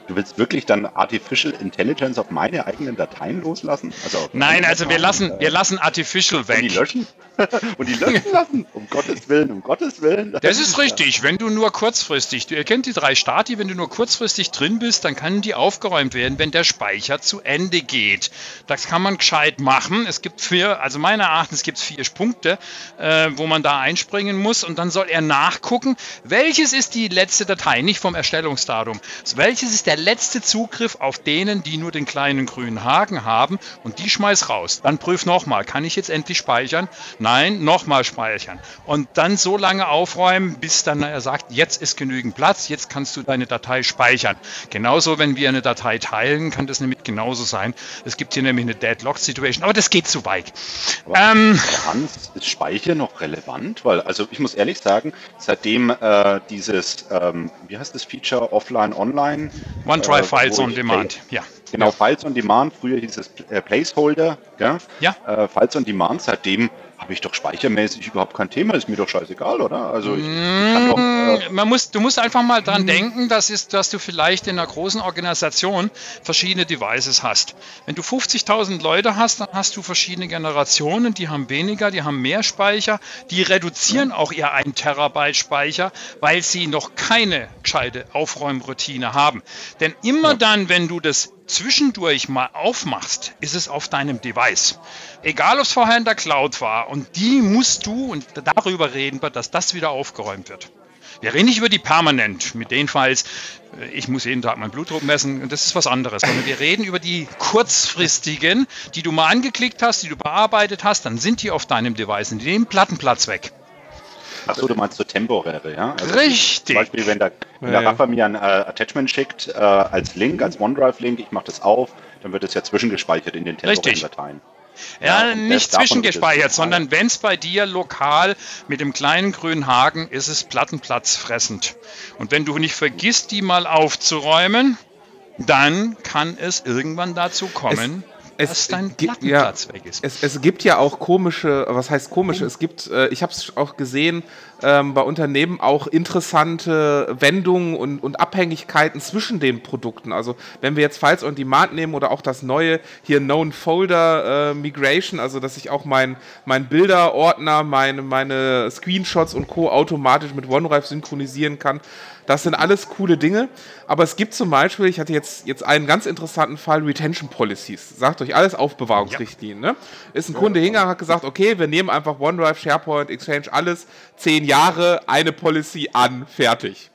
Du willst wirklich dann Artificial Intelligence auf meine eigenen Dateien loslassen? Also Nein, also wir lassen, wir lassen Artificial weg. Und die löschen? und die löschen lassen? Um Gottes Willen, um Gottes Willen. Das, ist richtig. Wenn du nur kurzfristig, du erkennt die drei Stati, wenn du nur kurzfristig drin bist, dann können die aufgeräumt werden, wenn der Speicher zu Ende geht. Das kann man gescheit machen. Es gibt vier, also meiner Erachtens gibt es vier Punkte, äh, wo man da einspringen muss und dann soll er nachgucken, welches ist die letzte Datei, nicht vom Erstellungsdatum, welches ist der letzte Zugriff auf denen, die nur den kleinen grünen Haken haben und die schmeiß raus. Dann prüf nochmal, kann ich jetzt endlich speichern? Nein, nochmal speichern. Und dann so lange aufräumen, bis dann er sagt, jetzt ist genügend Platz, jetzt kannst du deine Datei speichern. Genauso, wenn wir eine Datei teilen, kann das nämlich genauso sein. Es gibt hier nämlich eine Deadlock-Situation, aber das geht zu weit. Ähm, Hans, ist Speichern noch relevant? Weil, also ich muss ehrlich sagen, seitdem äh, dieses, ähm, wie heißt das Feature, Offline, Online? OneDrive äh, Files on Demand, ja. Genau, Files on Demand, früher hieß es äh, Placeholder, ja. ja. Äh, Files on Demand, seitdem habe ich doch speichermäßig überhaupt kein Thema, ist mir doch scheißegal, oder? Also ich, ich doch, äh Man muss, du musst einfach mal dran mm. denken, dass, ist, dass du vielleicht in einer großen Organisation verschiedene Devices hast. Wenn du 50.000 Leute hast, dann hast du verschiedene Generationen, die haben weniger, die haben mehr Speicher, die reduzieren auch ihr 1 Terabyte Speicher, weil sie noch keine gescheite Aufräumroutine haben. Denn immer ja. dann, wenn du das zwischendurch mal aufmachst, ist es auf deinem Device. Egal, ob es vorher in der Cloud war. Und die musst du, und darüber reden wir, dass das wieder aufgeräumt wird. Wir reden nicht über die permanent, mit den Falls, äh, ich muss jeden Tag meinen Blutdruck messen und das ist was anderes. Sondern wir reden über die kurzfristigen, die du mal angeklickt hast, die du bearbeitet hast, dann sind die auf deinem Device und die nehmen Plattenplatz weg. Achso, du meinst so temporäre, ja? Also Richtig. Zum Beispiel, wenn der, wenn der ja, Rafa mir ein äh, Attachment schickt äh, als Link, als OneDrive-Link, ich mache das auf, dann wird es ja zwischengespeichert in den temporären Dateien. Ja, ja nicht zwischengespeichert, sondern wenn es bei dir lokal mit dem kleinen grünen Haken ist es plattenplatzfressend. Und wenn du nicht vergisst, die mal aufzuräumen, dann kann es irgendwann dazu kommen, es es dein Plattenplatz ja, weg ist. Es, es, gibt ja auch komische, was heißt komische? Es gibt, äh, ich habe es auch gesehen, ähm, bei Unternehmen auch interessante Wendungen und, und, Abhängigkeiten zwischen den Produkten. Also wenn wir jetzt Files on Demand nehmen oder auch das neue hier Known Folder äh, Migration, also dass ich auch mein, mein Bilderordner, meine, meine Screenshots und Co. automatisch mit OneDrive synchronisieren kann. Das sind alles coole Dinge. Aber es gibt zum Beispiel, ich hatte jetzt, jetzt einen ganz interessanten Fall, Retention Policies. Sagt euch alles Aufbewahrungsrichtlinien. Ne? Ist ein Kunde hingegangen, hat gesagt, okay, wir nehmen einfach OneDrive, SharePoint, Exchange, alles, zehn Jahre, eine Policy an, fertig.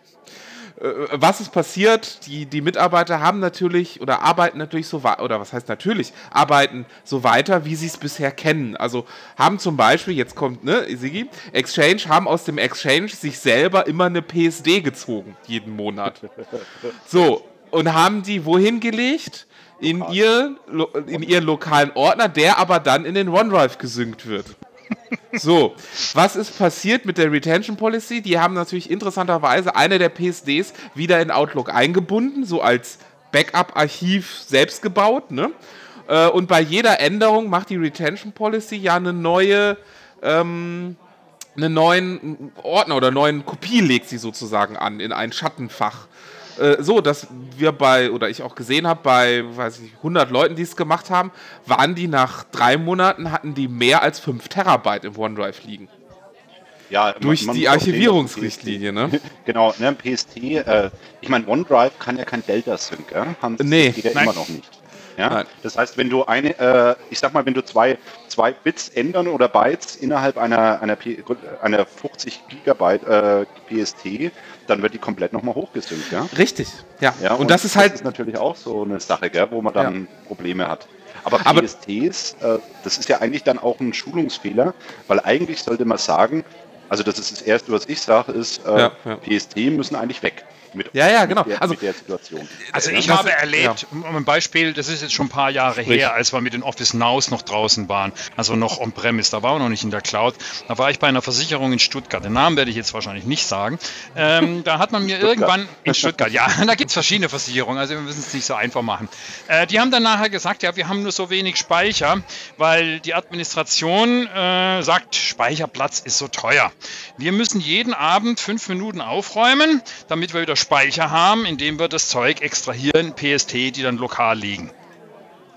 Äh, was ist passiert? Die, die Mitarbeiter haben natürlich oder arbeiten natürlich so weiter, oder was heißt natürlich, arbeiten so weiter, wie sie es bisher kennen. Also haben zum Beispiel, jetzt kommt, ne, Sigi, Exchange, haben aus dem Exchange sich selber immer eine PSD gezogen, jeden Monat. So, und haben die wohin gelegt? In, ihr, in ihren lokalen Ordner, der aber dann in den OneDrive gesynkt wird. So, was ist passiert mit der Retention Policy? Die haben natürlich interessanterweise eine der PSDs wieder in Outlook eingebunden, so als Backup-Archiv selbst gebaut. Ne? Äh, und bei jeder Änderung macht die Retention Policy ja eine neue, ähm, einen neuen Ordner oder neuen Kopie legt sie sozusagen an in ein Schattenfach. Äh, so, dass wir bei, oder ich auch gesehen habe, bei, weiß ich, 100 Leuten, die es gemacht haben, waren die nach drei Monaten, hatten die mehr als 5 Terabyte im OneDrive liegen. Ja, durch man, man die Archivierungsrichtlinie, ne? genau, ne, PST, äh, ich meine, OneDrive kann ja kein Delta-Sync, ja? Hans, nee. Das geht ja Nein. immer noch nicht. Ja? Das heißt, wenn du eine, äh, ich sag mal, wenn du zwei, zwei Bits ändern oder Bytes innerhalb einer, einer, einer 50 Gigabyte äh, PST, dann wird die komplett nochmal hochgesynkt, ja? Richtig, ja. ja und, und, das ist halt. Das ist natürlich auch so eine Sache, gell, wo man dann ja. Probleme hat. Aber PSTs, äh, das ist ja eigentlich dann auch ein Schulungsfehler, weil eigentlich sollte man sagen, also das ist das Erste, was ich sage, ist, äh, ja, PST müssen eigentlich weg. Mit, ja, ja, genau. Der, also, also ich habe erlebt, ja. um ein Beispiel, das ist jetzt schon ein paar Jahre Sprich. her, als wir mit den Office Nows noch draußen waren, also noch on-premise, da war wir noch nicht in der Cloud. Da war ich bei einer Versicherung in Stuttgart. Den Namen werde ich jetzt wahrscheinlich nicht sagen. Ähm, da hat man mir Stuttgart. irgendwann in Stuttgart, ja, da gibt es verschiedene Versicherungen, also wir müssen es nicht so einfach machen. Äh, die haben dann nachher gesagt, ja, wir haben nur so wenig Speicher, weil die Administration äh, sagt, Speicherplatz ist so teuer. Wir müssen jeden Abend fünf Minuten aufräumen, damit wir wieder Speicher haben, indem wir das Zeug extrahieren, PST, die dann lokal liegen.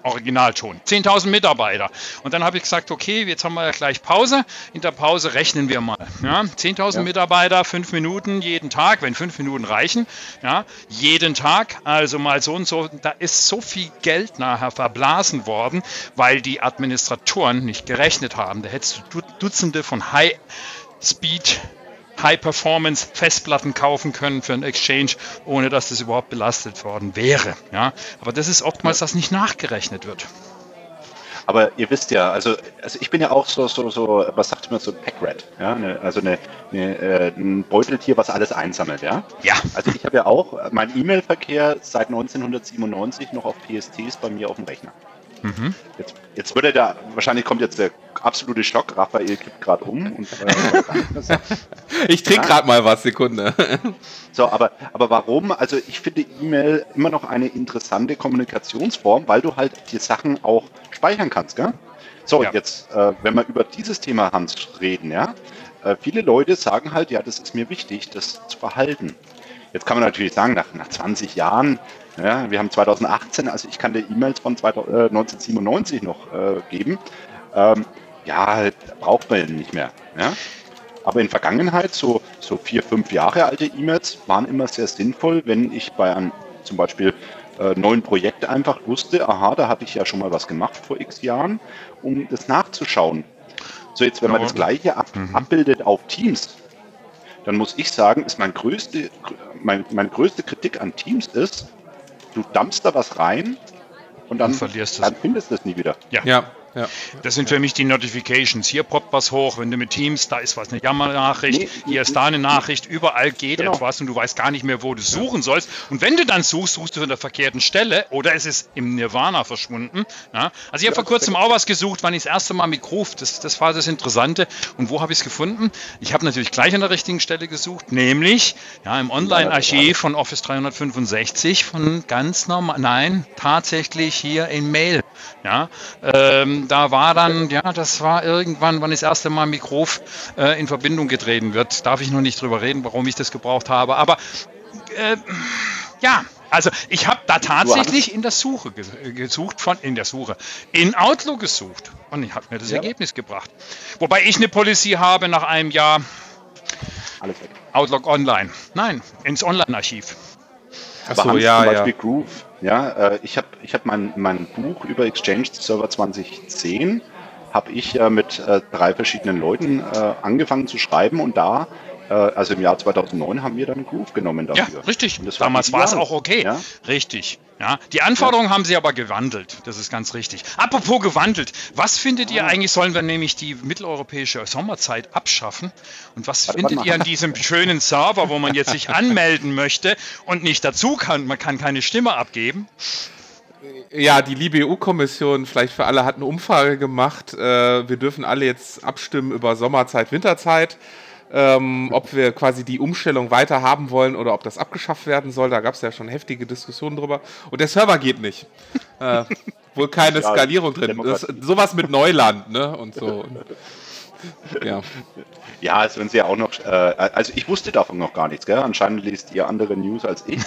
Originalton. 10.000 Mitarbeiter. Und dann habe ich gesagt, okay, jetzt haben wir ja gleich Pause. In der Pause rechnen wir mal. Ja, 10.000 ja. Mitarbeiter, fünf Minuten jeden Tag, wenn fünf Minuten reichen. Ja, jeden Tag, also mal so und so. Da ist so viel Geld nachher verblasen worden, weil die Administratoren nicht gerechnet haben. Da hättest du Dutzende von High Speed High-Performance-Festplatten kaufen können für einen Exchange, ohne dass das überhaupt belastet worden wäre. Ja? Aber das ist oftmals, dass nicht nachgerechnet wird. Aber ihr wisst ja, also, also ich bin ja auch so, so, so, was sagt man so, ein Packrat, ja, eine, also eine, eine, äh, ein Beuteltier, was alles einsammelt, ja? Ja. Also ich habe ja auch mein E-Mail-Verkehr seit 1997 noch auf PSTs bei mir auf dem Rechner. Mhm. Jetzt, jetzt würde da, wahrscheinlich kommt jetzt der absolute Schock. Raphael kippt gerade um. Und, äh, ich trinke gerade mal was, Sekunde. so, aber, aber warum? Also ich finde E-Mail immer noch eine interessante Kommunikationsform, weil du halt die Sachen auch speichern kannst, gell? So, ja. jetzt, äh, wenn wir über dieses Thema, Hans, reden, ja, äh, viele Leute sagen halt, ja, das ist mir wichtig, das zu behalten. Jetzt kann man natürlich sagen, nach, nach 20 Jahren, ja, wir haben 2018, also ich kann dir E-Mails von 2000, äh, 1997 noch äh, geben. Ähm, ja, braucht man nicht mehr. Ja? Aber in Vergangenheit, so, so vier, fünf Jahre alte E-Mails waren immer sehr sinnvoll, wenn ich bei einem zum Beispiel äh, neuen Projekt einfach wusste, aha, da habe ich ja schon mal was gemacht vor x Jahren, um das nachzuschauen. So jetzt, wenn man das gleiche ab, mhm. abbildet auf Teams, dann muss ich sagen, ist mein größte, mein, meine größte Kritik an Teams ist, du dampfst da was rein und dann, verlierst dann findest du es nie wieder. Ja. ja. Ja. Das sind für mich die Notifications. Hier poppt was hoch, wenn du mit Teams, da ist was, eine Jammernachricht, nee, hier ist da eine Nachricht, überall geht genau. etwas und du weißt gar nicht mehr, wo du suchen sollst. Und wenn du dann suchst, suchst du an der verkehrten Stelle oder es ist im Nirvana verschwunden. Ja? Also ich habe vor kurzem auch was gesucht, wann ich das erste Mal mit Groove, das, das war das Interessante. Und wo habe ich es gefunden? Ich habe natürlich gleich an der richtigen Stelle gesucht, nämlich ja, im Online-Archiv von Office 365 von ganz normal, nein, tatsächlich hier in Mail. Ja, ähm, da war dann, ja, das war irgendwann, wann das erste Mal mit Ruf äh, in Verbindung getreten wird. Darf ich noch nicht drüber reden, warum ich das gebraucht habe. Aber äh, ja, also ich habe da tatsächlich in der Suche gesucht, von in der Suche, in Outlook gesucht und ich habe mir das ja. Ergebnis gebracht. Wobei ich eine Policy habe nach einem Jahr. Alles weg. Outlook Online. Nein, ins Online-Archiv. Achso, ja, zum Beispiel ja. Groove. Ja, äh, ich habe ich hab mein, mein Buch über Exchange Server 2010 habe ich äh, mit äh, drei verschiedenen Leuten äh, angefangen zu schreiben und da also im Jahr 2009 haben wir dann Groove genommen dafür. Ja, richtig. Damals war es auch okay. Ja? Richtig. Ja, die Anforderungen ja. haben sie aber gewandelt. Das ist ganz richtig. Apropos gewandelt. Was findet ihr ah. eigentlich, sollen wir nämlich die mitteleuropäische Sommerzeit abschaffen? Und was warte, findet warte ihr an diesem schönen Server, wo man jetzt sich anmelden möchte und nicht dazu kann? Man kann keine Stimme abgeben. Ja, die liebe EU-Kommission, vielleicht für alle, hat eine Umfrage gemacht. Äh, wir dürfen alle jetzt abstimmen über Sommerzeit, Winterzeit ähm, ob wir quasi die Umstellung weiter haben wollen oder ob das abgeschafft werden soll. Da gab es ja schon heftige Diskussionen drüber. Und der Server geht nicht. äh, wohl keine ja, Skalierung drin. Das, sowas mit Neuland, ne? Und so. Ja. Ja, es werden sie ja auch noch, äh, also ich wusste davon noch gar nichts, gell? Anscheinend liest ihr andere News als ich.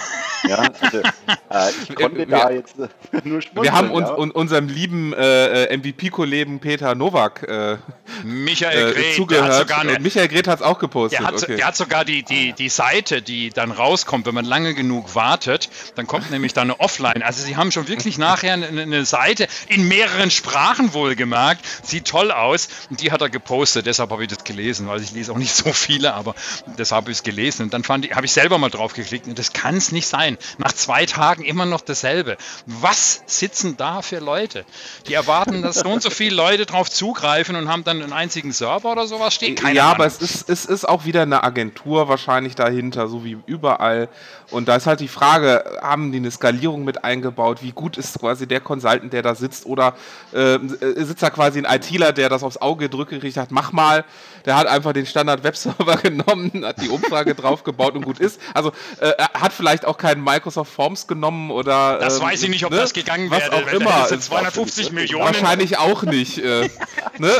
Ja, also, äh, ich konnte wir, da jetzt äh, nur schmunzeln. Wir haben uns ja. un, unserem lieben äh, MVP-Kollegen Peter Nowak äh, Michael Gret, zugehört. Sogar eine, Michael Gret hat es auch gepostet. Der hat, okay. der hat sogar die, die, die Seite, die dann rauskommt, wenn man lange genug wartet, dann kommt nämlich dann eine Offline. Also sie haben schon wirklich nachher eine, eine Seite in mehreren Sprachen wohlgemerkt. Sieht toll aus. Und die hat er gepostet, deshalb habe ich das gelesen, weil ich ich lese auch nicht so viele, aber das habe ich gelesen. Und dann habe ich selber mal drauf geklickt und das kann es nicht sein. Nach zwei Tagen immer noch dasselbe. Was sitzen da für Leute? Die erwarten, dass so und so viele Leute drauf zugreifen und haben dann einen einzigen Server oder sowas stehen. Keine ja, Ahnung. aber es ist, es ist auch wieder eine Agentur wahrscheinlich dahinter, so wie überall. Und da ist halt die Frage, haben die eine Skalierung mit eingebaut? Wie gut ist quasi der Consultant, der da sitzt? Oder äh, sitzt da quasi ein ITler, der das aufs Auge drückt und hat, mach mal. Der hat einfach den Standard-Webserver genommen, hat die Umfrage draufgebaut und gut ist. Also äh, hat vielleicht auch keinen Microsoft Forms genommen oder. Das ähm, weiß ich nicht, ob ne? das gegangen wäre. Was auch immer. 250 Millionen. Wahrscheinlich auch nicht. äh, ne?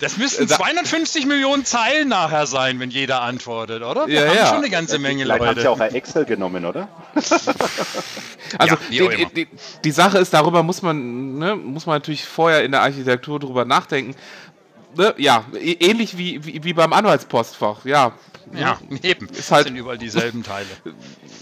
Das müssten 250 Millionen Zeilen nachher sein, wenn jeder antwortet, oder? Wir ja, haben ja. schon eine ganze Menge Leute. haben sie auch ein Excel genommen, oder? Also Ja, die, die, die Sache ist, darüber muss man, ne, muss man natürlich vorher in der Architektur drüber nachdenken. Ne, ja, ä- ähnlich wie, wie, wie beim Anwaltspostfach, ja. ja, eben. Ist halt- sind überall dieselben Teile.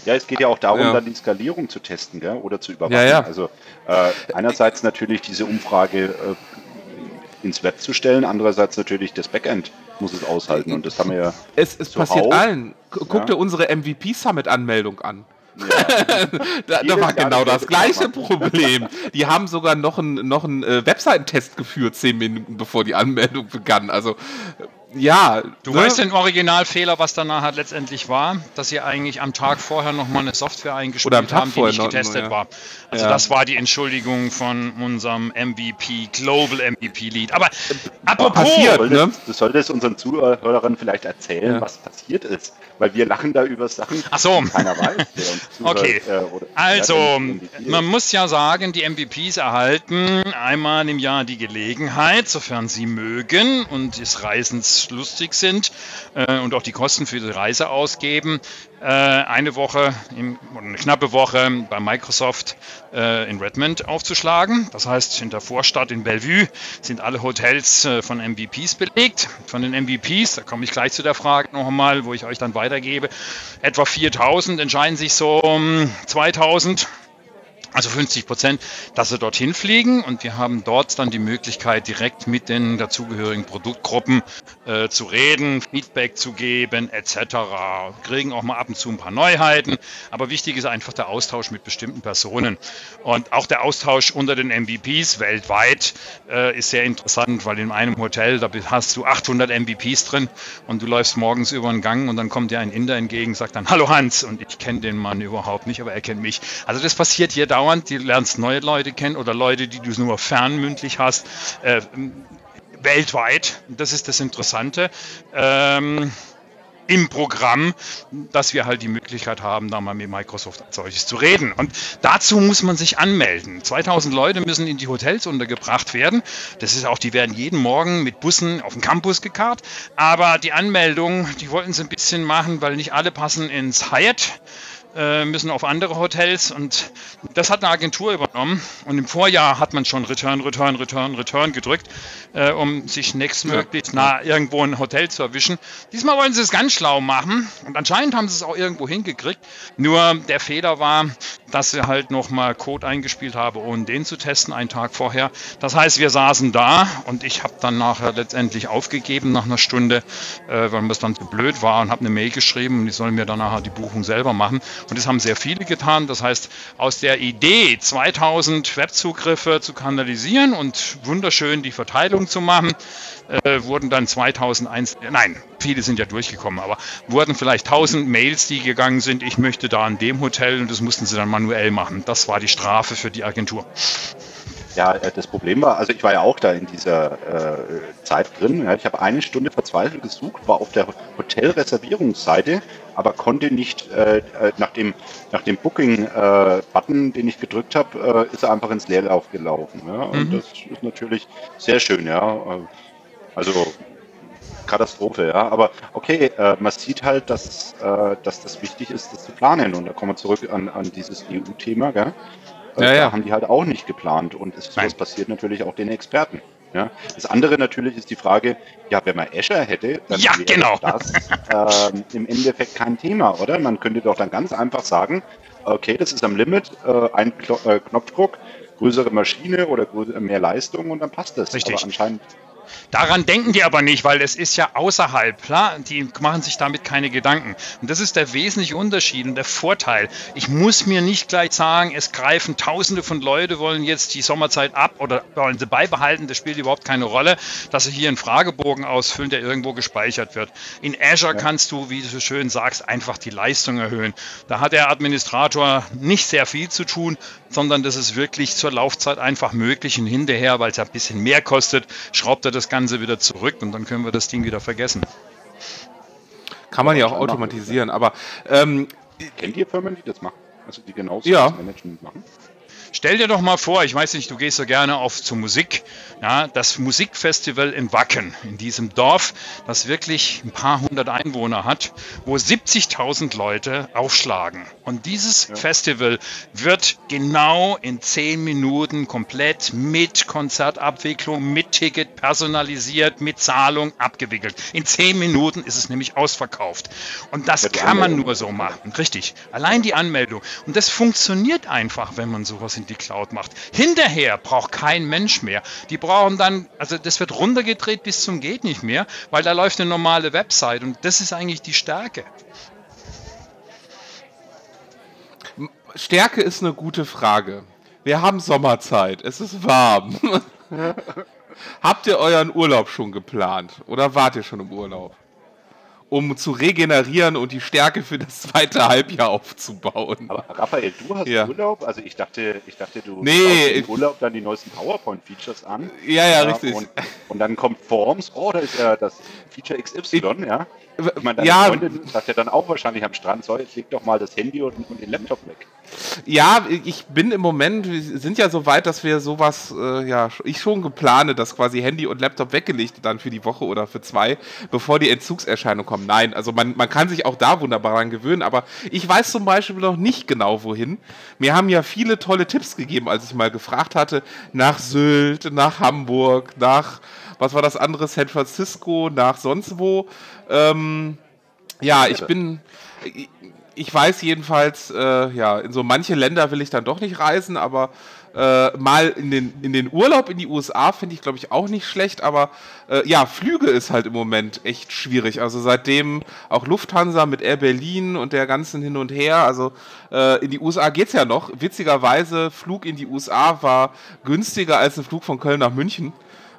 Ja, es geht ja auch darum, Ja. dann die Skalierung zu testen gell? oder zu überwachen. Ja, ja. Also äh, einerseits natürlich diese Umfrage äh, ins Web zu stellen, andererseits natürlich das Backend muss es aushalten. Und das haben wir ja. Es, es passiert allen. Gu- Guck Ja. dir unsere MVP Summit Anmeldung an. ja Da, da war genau das gleiche Problem. Die haben sogar noch einen noch einen, äh, Webseitentest geführt, zehn Minuten bevor die Anmeldung begann. Also ja. Du ne? weißt den Originalfehler, was danach halt letztendlich war, dass sie eigentlich am Tag vorher nochmal eine Software eingespielt Oder am Tag haben, die nicht noch- getestet ja. war. Also Ja. das war die Entschuldigung von unserem MVP, Global MVP Lead. Aber apropos, passiert. Du solltest, ne? du solltest unseren Zuhörern vielleicht erzählen, Ja. was passiert ist. Weil wir lachen da über Sachen, Ach so. die keiner weiß. Der uns zuhört, Okay. äh, oder- Also, man muss ja sagen, die MVPs erhalten einmal im Jahr die Gelegenheit, sofern sie mögen und des Lustig sind äh, und auch die Kosten für die Reise ausgeben, äh, eine Woche, im, eine knappe Woche bei Microsoft äh, in Redmond aufzuschlagen. Das heißt, in der Vorstadt in Bellevue sind alle Hotels äh, von MVPs belegt. Von den MVPs, da komme ich gleich zu der Frage noch einmal, wo ich euch dann weitergebe, etwa 4000 entscheiden sich so um 2000 also 50 Prozent, dass sie dorthin fliegen und wir haben dort dann die Möglichkeit, direkt mit den dazugehörigen Produktgruppen äh, zu reden, Feedback zu geben, etc. Kriegen auch mal ab und zu ein paar Neuheiten, aber wichtig ist einfach der Austausch mit bestimmten Personen und auch der Austausch unter den MVPs weltweit äh, ist sehr interessant, weil in einem Hotel, da hast du 800 MVPs drin und du läufst morgens über den Gang und dann kommt dir ein Inder entgegen, sagt dann, hallo Hans und ich kenne den Mann überhaupt nicht, aber er kennt mich. Also das passiert hier dauernd, du lernst neue Leute kennen oder Leute, die du nur fernmündlich hast, äh, weltweit. Das ist das Interessante. Ähm, im Programm, dass wir halt die Möglichkeit haben, da mal mit Microsoft als solches zu reden. Und dazu muss man sich anmelden. 2000 Leute müssen in die Hotels untergebracht werden. Das ist auch, die werden jeden Morgen mit Bussen auf den Campus gekarrt. Aber die Anmeldung, die wollten sie ein bisschen machen, weil nicht alle passen ins Hyatt äh, müssen auf andere Hotels und das hat eine Agentur übernommen und im Vorjahr hat man schon Return, Return, Return, Return gedrückt, äh, um sich nächstmöglichst nah irgendwo ein Hotel zu erwischen. Diesmal wollen sie es ganz schlau machen und anscheinend haben sie es auch irgendwo hingekriegt. Nur der Fehler war, dass sie halt nochmal Code eingespielt haben, ohne den zu testen, einen Tag vorher. Das heißt, wir saßen da und ich habe dann nachher letztendlich aufgegeben nach einer Stunde, äh, weil mir das dann zu blöd war und habe eine Mail geschrieben und ich soll mir dann nachher die Buchung selber machen. Und das haben sehr viele getan. Das heißt, aus der Idee, 2000 Webzugriffe zu kanalisieren und wunderschön die Verteilung zu machen, äh, wurden dann 2001, nein, viele sind ja durchgekommen, aber wurden vielleicht 1000 Mails, die gegangen sind, ich möchte da an dem Hotel und das mussten sie dann manuell machen. Das war die Strafe für die Agentur. Ja, äh, das Problem war, also ich war ja auch da in dieser äh, Zeit drin. Ja, ich habe eine Stunde verzweifelt gesucht, war auf der Hotelreservierungsseite, aber konnte nicht äh, äh, nach dem, nach dem Booking-Button, den ich gedrückt habe, äh, ist er einfach ins Leerlauf gelaufen. Ja? Und Mhm. das ist natürlich sehr schön, ja. Äh, Also Katastrophe, ja. Aber okay, äh, man sieht halt, dass, äh, dass das wichtig ist, das zu planen. Und da kommen wir zurück an, an dieses EU-Thema, gell? Äh, Ja, da ja. haben die halt auch nicht geplant. Und es, das passiert natürlich auch den Experten. Ja. Das andere natürlich ist die Frage, ja, wenn man Azure hätte, dann Ja, wäre genau. das ähm, im Endeffekt kein Thema, oder? Man könnte doch dann ganz einfach sagen, okay, das ist am Limit, äh, ein Klo äh, Knopfdruck, größere Maschine oder grö- mehr Leistung und dann passt das. Richtig. Aber anscheinend Daran denken die aber nicht, weil es ist ja außerhalb, klar, die machen sich damit keine Gedanken. Und das ist der wesentliche Unterschied und der Vorteil. Ich muss mir nicht gleich sagen, es greifen tausende von Leute, wollen jetzt die Sommerzeit ab oder wollen sie beibehalten, das spielt überhaupt keine Rolle, dass sie hier einen Fragebogen ausfüllen, der irgendwo gespeichert wird. In Azure kannst du, wie du so schön sagst, einfach die Leistung erhöhen. Da hat der Administrator nicht sehr viel zu tun, sondern das ist wirklich zur Laufzeit einfach möglich und hinterher, weil es ja ein bisschen mehr kostet, schraubt er das Ganze wieder zurück und dann können wir das Ding wieder vergessen. Kann man ja auch automatisieren, aber ähm, kennt ihr Firmen, die das machen? Also die genau Ja. das Management machen? Stell dir doch mal vor, ich weiß nicht, du gehst so gerne auf zur Musik, ja, das Musikfestival in Wacken, in diesem Dorf, das wirklich ein paar hundert Einwohner hat, wo 70.000 Leute aufschlagen. Und dieses ja. Festival wird genau in zehn Minuten komplett mit Konzertabwicklung, mit Ticket personalisiert, mit Zahlung abgewickelt. In zehn Minuten ist es nämlich ausverkauft. Und das kann man nur so machen. Richtig. Allein die Anmeldung. Und das funktioniert einfach, wenn man sowas in die Cloud macht. Hinterher braucht kein Mensch mehr. Die brauchen dann, also das wird runtergedreht bis zum geht nicht mehr, weil da läuft eine normale Website und das ist eigentlich die Stärke. Stärke ist eine gute Frage. Wir haben Sommerzeit, es ist warm. Habt ihr euren Urlaub schon geplant oder wart ihr schon im Urlaub? um zu regenerieren und die Stärke für das zweite Halbjahr aufzubauen. Aber Raphael, du hast ja. Urlaub? Also ich dachte, ich dachte, du nee, im Urlaub dann die neuesten PowerPoint-Features an. Ja, ja, ja richtig. Und, und, dann kommt Forms, oh, da ist ja das Feature XY, ich, ja. Ich meine, deine ja, Freundin sagt ja dann auch wahrscheinlich am Strand, so, jetzt leg doch mal das Handy und, und den Laptop weg. Ja, ich bin im Moment, wir sind ja so weit, dass wir sowas, äh, ja, ich schon geplane, dass quasi Handy und Laptop weggelegt dann für die Woche oder für zwei, bevor die Entzugserscheinung kommen. Nein, also man, man kann sich auch da wunderbar daran gewöhnen, aber ich weiß zum Beispiel noch nicht genau wohin. Mir haben ja viele tolle Tipps gegeben, als ich mal gefragt hatte, nach Sylt, nach Hamburg, nach, was war das andere, San Francisco, nach sonst wo. Ähm, ja, ich bin. Ich weiß jedenfalls, äh, ja, in so manche Länder will ich dann doch nicht reisen, aber äh, mal in den, in den Urlaub in die USA finde ich, glaube ich, auch nicht schlecht, aber äh, ja, Flüge ist halt im Moment echt schwierig. Also seitdem auch Lufthansa mit Air Berlin und der ganzen hin und her, also äh, in die USA geht es ja noch. Witzigerweise, Flug in die USA war günstiger als ein Flug von Köln nach München.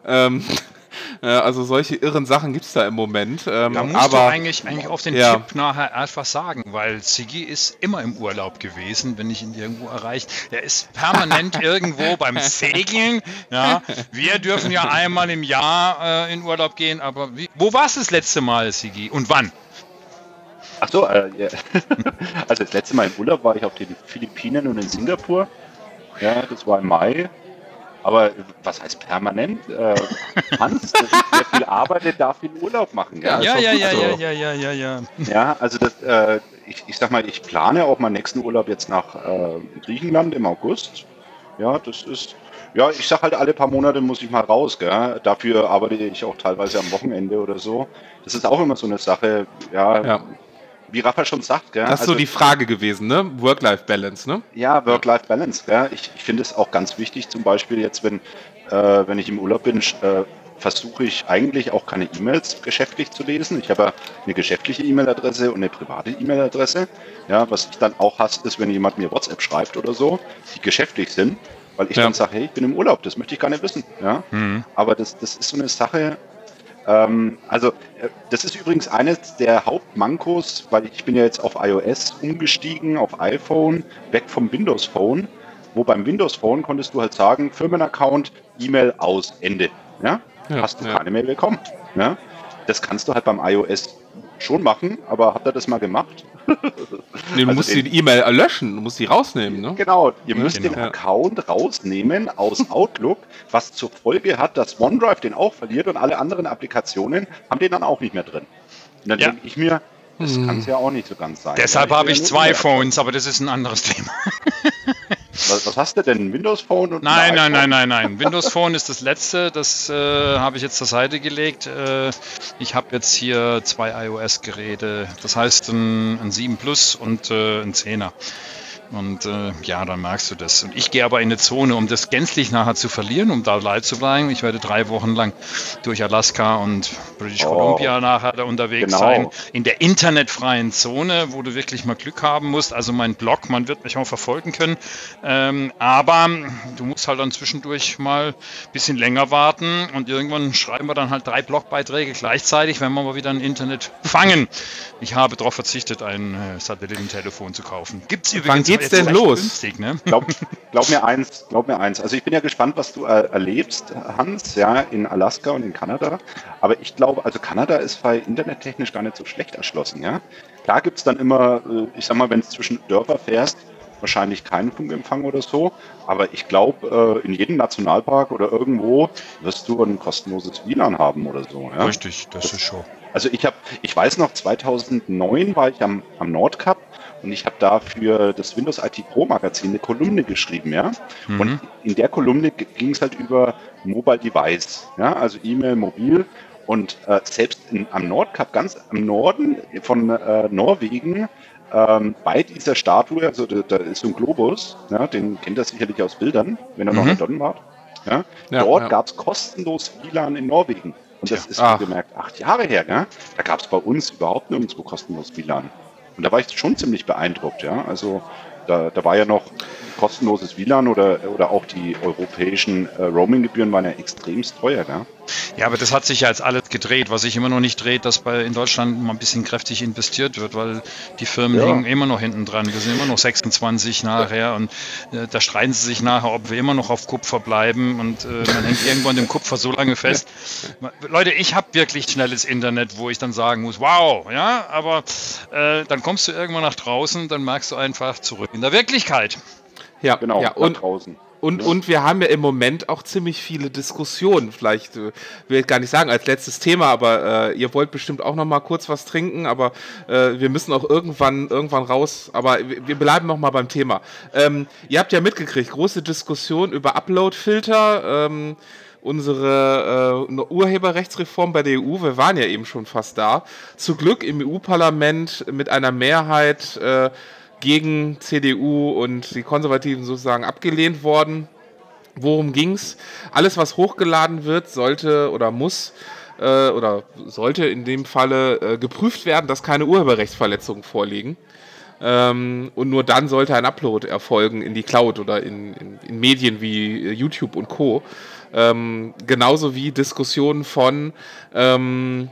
Ähm, also solche irren Sachen gibt es da im Moment. Ähm, da musst aber, du eigentlich, eigentlich auf den ja. Tipp nachher etwas sagen, weil Sigi ist immer im Urlaub gewesen, wenn ich ihn irgendwo erreicht. Der ist permanent irgendwo beim Segeln. Ja, wir dürfen ja einmal im Jahr äh, in Urlaub gehen, aber wie, wo warst du das letzte Mal, Sigi? Und wann? Ach so, äh, ja. also das letzte Mal im Urlaub war ich auf den Philippinen und in Singapur. Ja, das war im Mai. Aber was heißt permanent? Äh, Hans, wer viel arbeitet, darf viel Urlaub machen. Ja, ja, ja, ja, also, ja, ja, ja, ja, ja. also das, äh, ich, ich sag mal, ich plane auch meinen nächsten Urlaub jetzt nach äh, Griechenland im August. Ja, das ist, ja, ich sag halt, alle paar Monate muss ich mal raus, gell? Dafür arbeite ich auch teilweise am Wochenende oder so. Das ist auch immer so eine Sache, ja. ja wie Rafa schon sagt, gell? Das ist also, so die Frage gewesen, ne? Work-Life-Balance, ne? Ja, Work-Life-Balance, gell? Ich, ich finde es auch ganz wichtig, zum Beispiel jetzt, wenn, äh, wenn ich im Urlaub bin, äh, versuche ich eigentlich auch keine E-Mails geschäftlich zu lesen. Ich habe eine geschäftliche E-Mail-Adresse und eine private E-Mail-Adresse. Ja, was ich dann auch hasse, ist, wenn jemand mir WhatsApp schreibt oder so, die geschäftlich sind, weil ich ja. dann sage, hey, ich bin im Urlaub, das möchte ich gar nicht wissen. Ja? Mhm. Aber das, das ist so eine Sache, ähm, also äh, das ist übrigens eines der Hauptmankos, weil ich bin ja jetzt auf iOS umgestiegen, auf iPhone, weg vom Windows Phone. Wo beim Windows Phone konntest du halt sagen, Firmenaccount, E-Mail aus, Ende. Ja? ja Hast du ja. keine Mail bekommen. Ja? Das kannst du halt beim iOS schon machen, aber habt ihr das mal gemacht? Nee, du also musst den, die E-Mail löschen, du musst die rausnehmen, ne? Genau, ihr müsst genau. den Account rausnehmen aus Outlook, was zur Folge hat, dass OneDrive den auch verliert und alle anderen Applikationen haben den dann auch nicht mehr drin. Und dann ja. denke ich mir, das hm. kann es ja auch nicht so ganz sein. Deshalb habe ich zwei Phones, aber das ist ein anderes Thema. Was, was, hast du denn? Windows Phone? Und nein, nein, nein, nein, nein. Windows Phone ist das letzte. Das äh, habe ich jetzt zur Seite gelegt. Äh, ich habe jetzt hier zwei iOS-Geräte. Das heißt ein, ein 7 Plus und äh, ein 10er. Und äh, ja, dann merkst du das. Und ich gehe aber in eine Zone, um das gänzlich nachher zu verlieren, um da live zu bleiben. Ich werde drei Wochen lang durch Alaska und British oh, Columbia nachher da unterwegs genau. sein. In der internetfreien Zone, wo du wirklich mal Glück haben musst. Also mein Blog, man wird mich auch verfolgen können. Ähm, aber du musst halt dann zwischendurch mal ein bisschen länger warten und irgendwann schreiben wir dann halt drei Blogbeiträge gleichzeitig, wenn wir mal wieder ein Internet fangen. Ich habe darauf verzichtet, ein äh, Satellitentelefon zu kaufen. Gibt es übrigens geht's denn los? Günstig, ne? glaub, glaub, mir eins, glaub mir eins. Also ich bin ja gespannt, was du äh, erlebst, Hans, ja, in Alaska und in Kanada. Aber ich glaube, also Kanada ist bei internettechnisch gar nicht so schlecht erschlossen, ja. Klar gibt es dann immer, äh, ich sag mal, wenn es zwischen Dörfer fährst, wahrscheinlich keinen Funkempfang oder so. Aber ich glaube, äh, in jedem Nationalpark oder irgendwo wirst du ein kostenloses WLAN haben oder so. Ja? Richtig, das, das ist schon. Also ich habe, ich weiß noch, 2009 war ich am, am Nordkap und ich habe da für das Windows IT Pro Magazin eine Kolumne geschrieben, ja. Mhm. Und in der Kolumne ging es halt über Mobile Device, ja, also E-Mail, mobil. Und äh, selbst in, am Nordkap, ganz am Norden von äh, Norwegen, ähm, bei dieser Statue, also da, da, ist so ein Globus, ja, den kennt ihr sicherlich aus Bildern, wenn er mhm. noch in Donnen war. Ja, ja, dort ja. gab es kostenlos WLAN in Norwegen. Und das ist, wie gemerkt, acht Jahre her. Gell? Da gab es bei uns überhaupt nirgendwo kostenlos WLAN. Und da war ich schon ziemlich beeindruckt. Ja? Also da, da war ja noch kostenloses WLAN oder, oder auch die europäischen äh, Roaming-Gebühren waren ja extremst teuer. Gell? Ja, aber das hat sich ja jetzt alles gedreht. Was sich immer noch nicht dreht, dass bei in Deutschland mal ein bisschen kräftig investiert wird, weil die Firmen ja. hängen immer noch hinten dran. Wir sind immer noch 26 nachher und äh, da streiten sie sich nachher, ob wir immer noch auf Kupfer bleiben und äh, man hängt irgendwo an dem Kupfer so lange fest. Leute, ich habe wirklich schnelles Internet, wo ich dann sagen muss, wow, ja, aber äh, dann kommst du irgendwann nach draußen, dann merkst du einfach zurück in der Wirklichkeit. Ja, genau, ja, und draußen. Und, und wir haben ja im Moment auch ziemlich viele Diskussionen. Vielleicht äh, will ich gar nicht sagen als letztes Thema, aber äh, ihr wollt bestimmt auch noch mal kurz was trinken, aber äh, wir müssen auch irgendwann irgendwann raus. Aber wir bleiben noch mal beim Thema. Ähm, ihr habt ja mitgekriegt, große Diskussion über Upload-Filter. Ähm, unsere äh, Urheberrechtsreform bei der EU, wir waren ja eben schon fast da, zu Glück im EU-Parlament mit einer Mehrheit äh, gegen CDU und die Konservativen sozusagen abgelehnt worden. Worum ging's? Alles, was hochgeladen wird, sollte oder muss äh, oder sollte in dem Falle äh, geprüft werden, dass keine Urheberrechtsverletzungen vorliegen. Ähm, und nur dann sollte ein Upload erfolgen in die Cloud oder in, in, in Medien wie YouTube und Co. Ähm, genauso wie Diskussionen von ähm,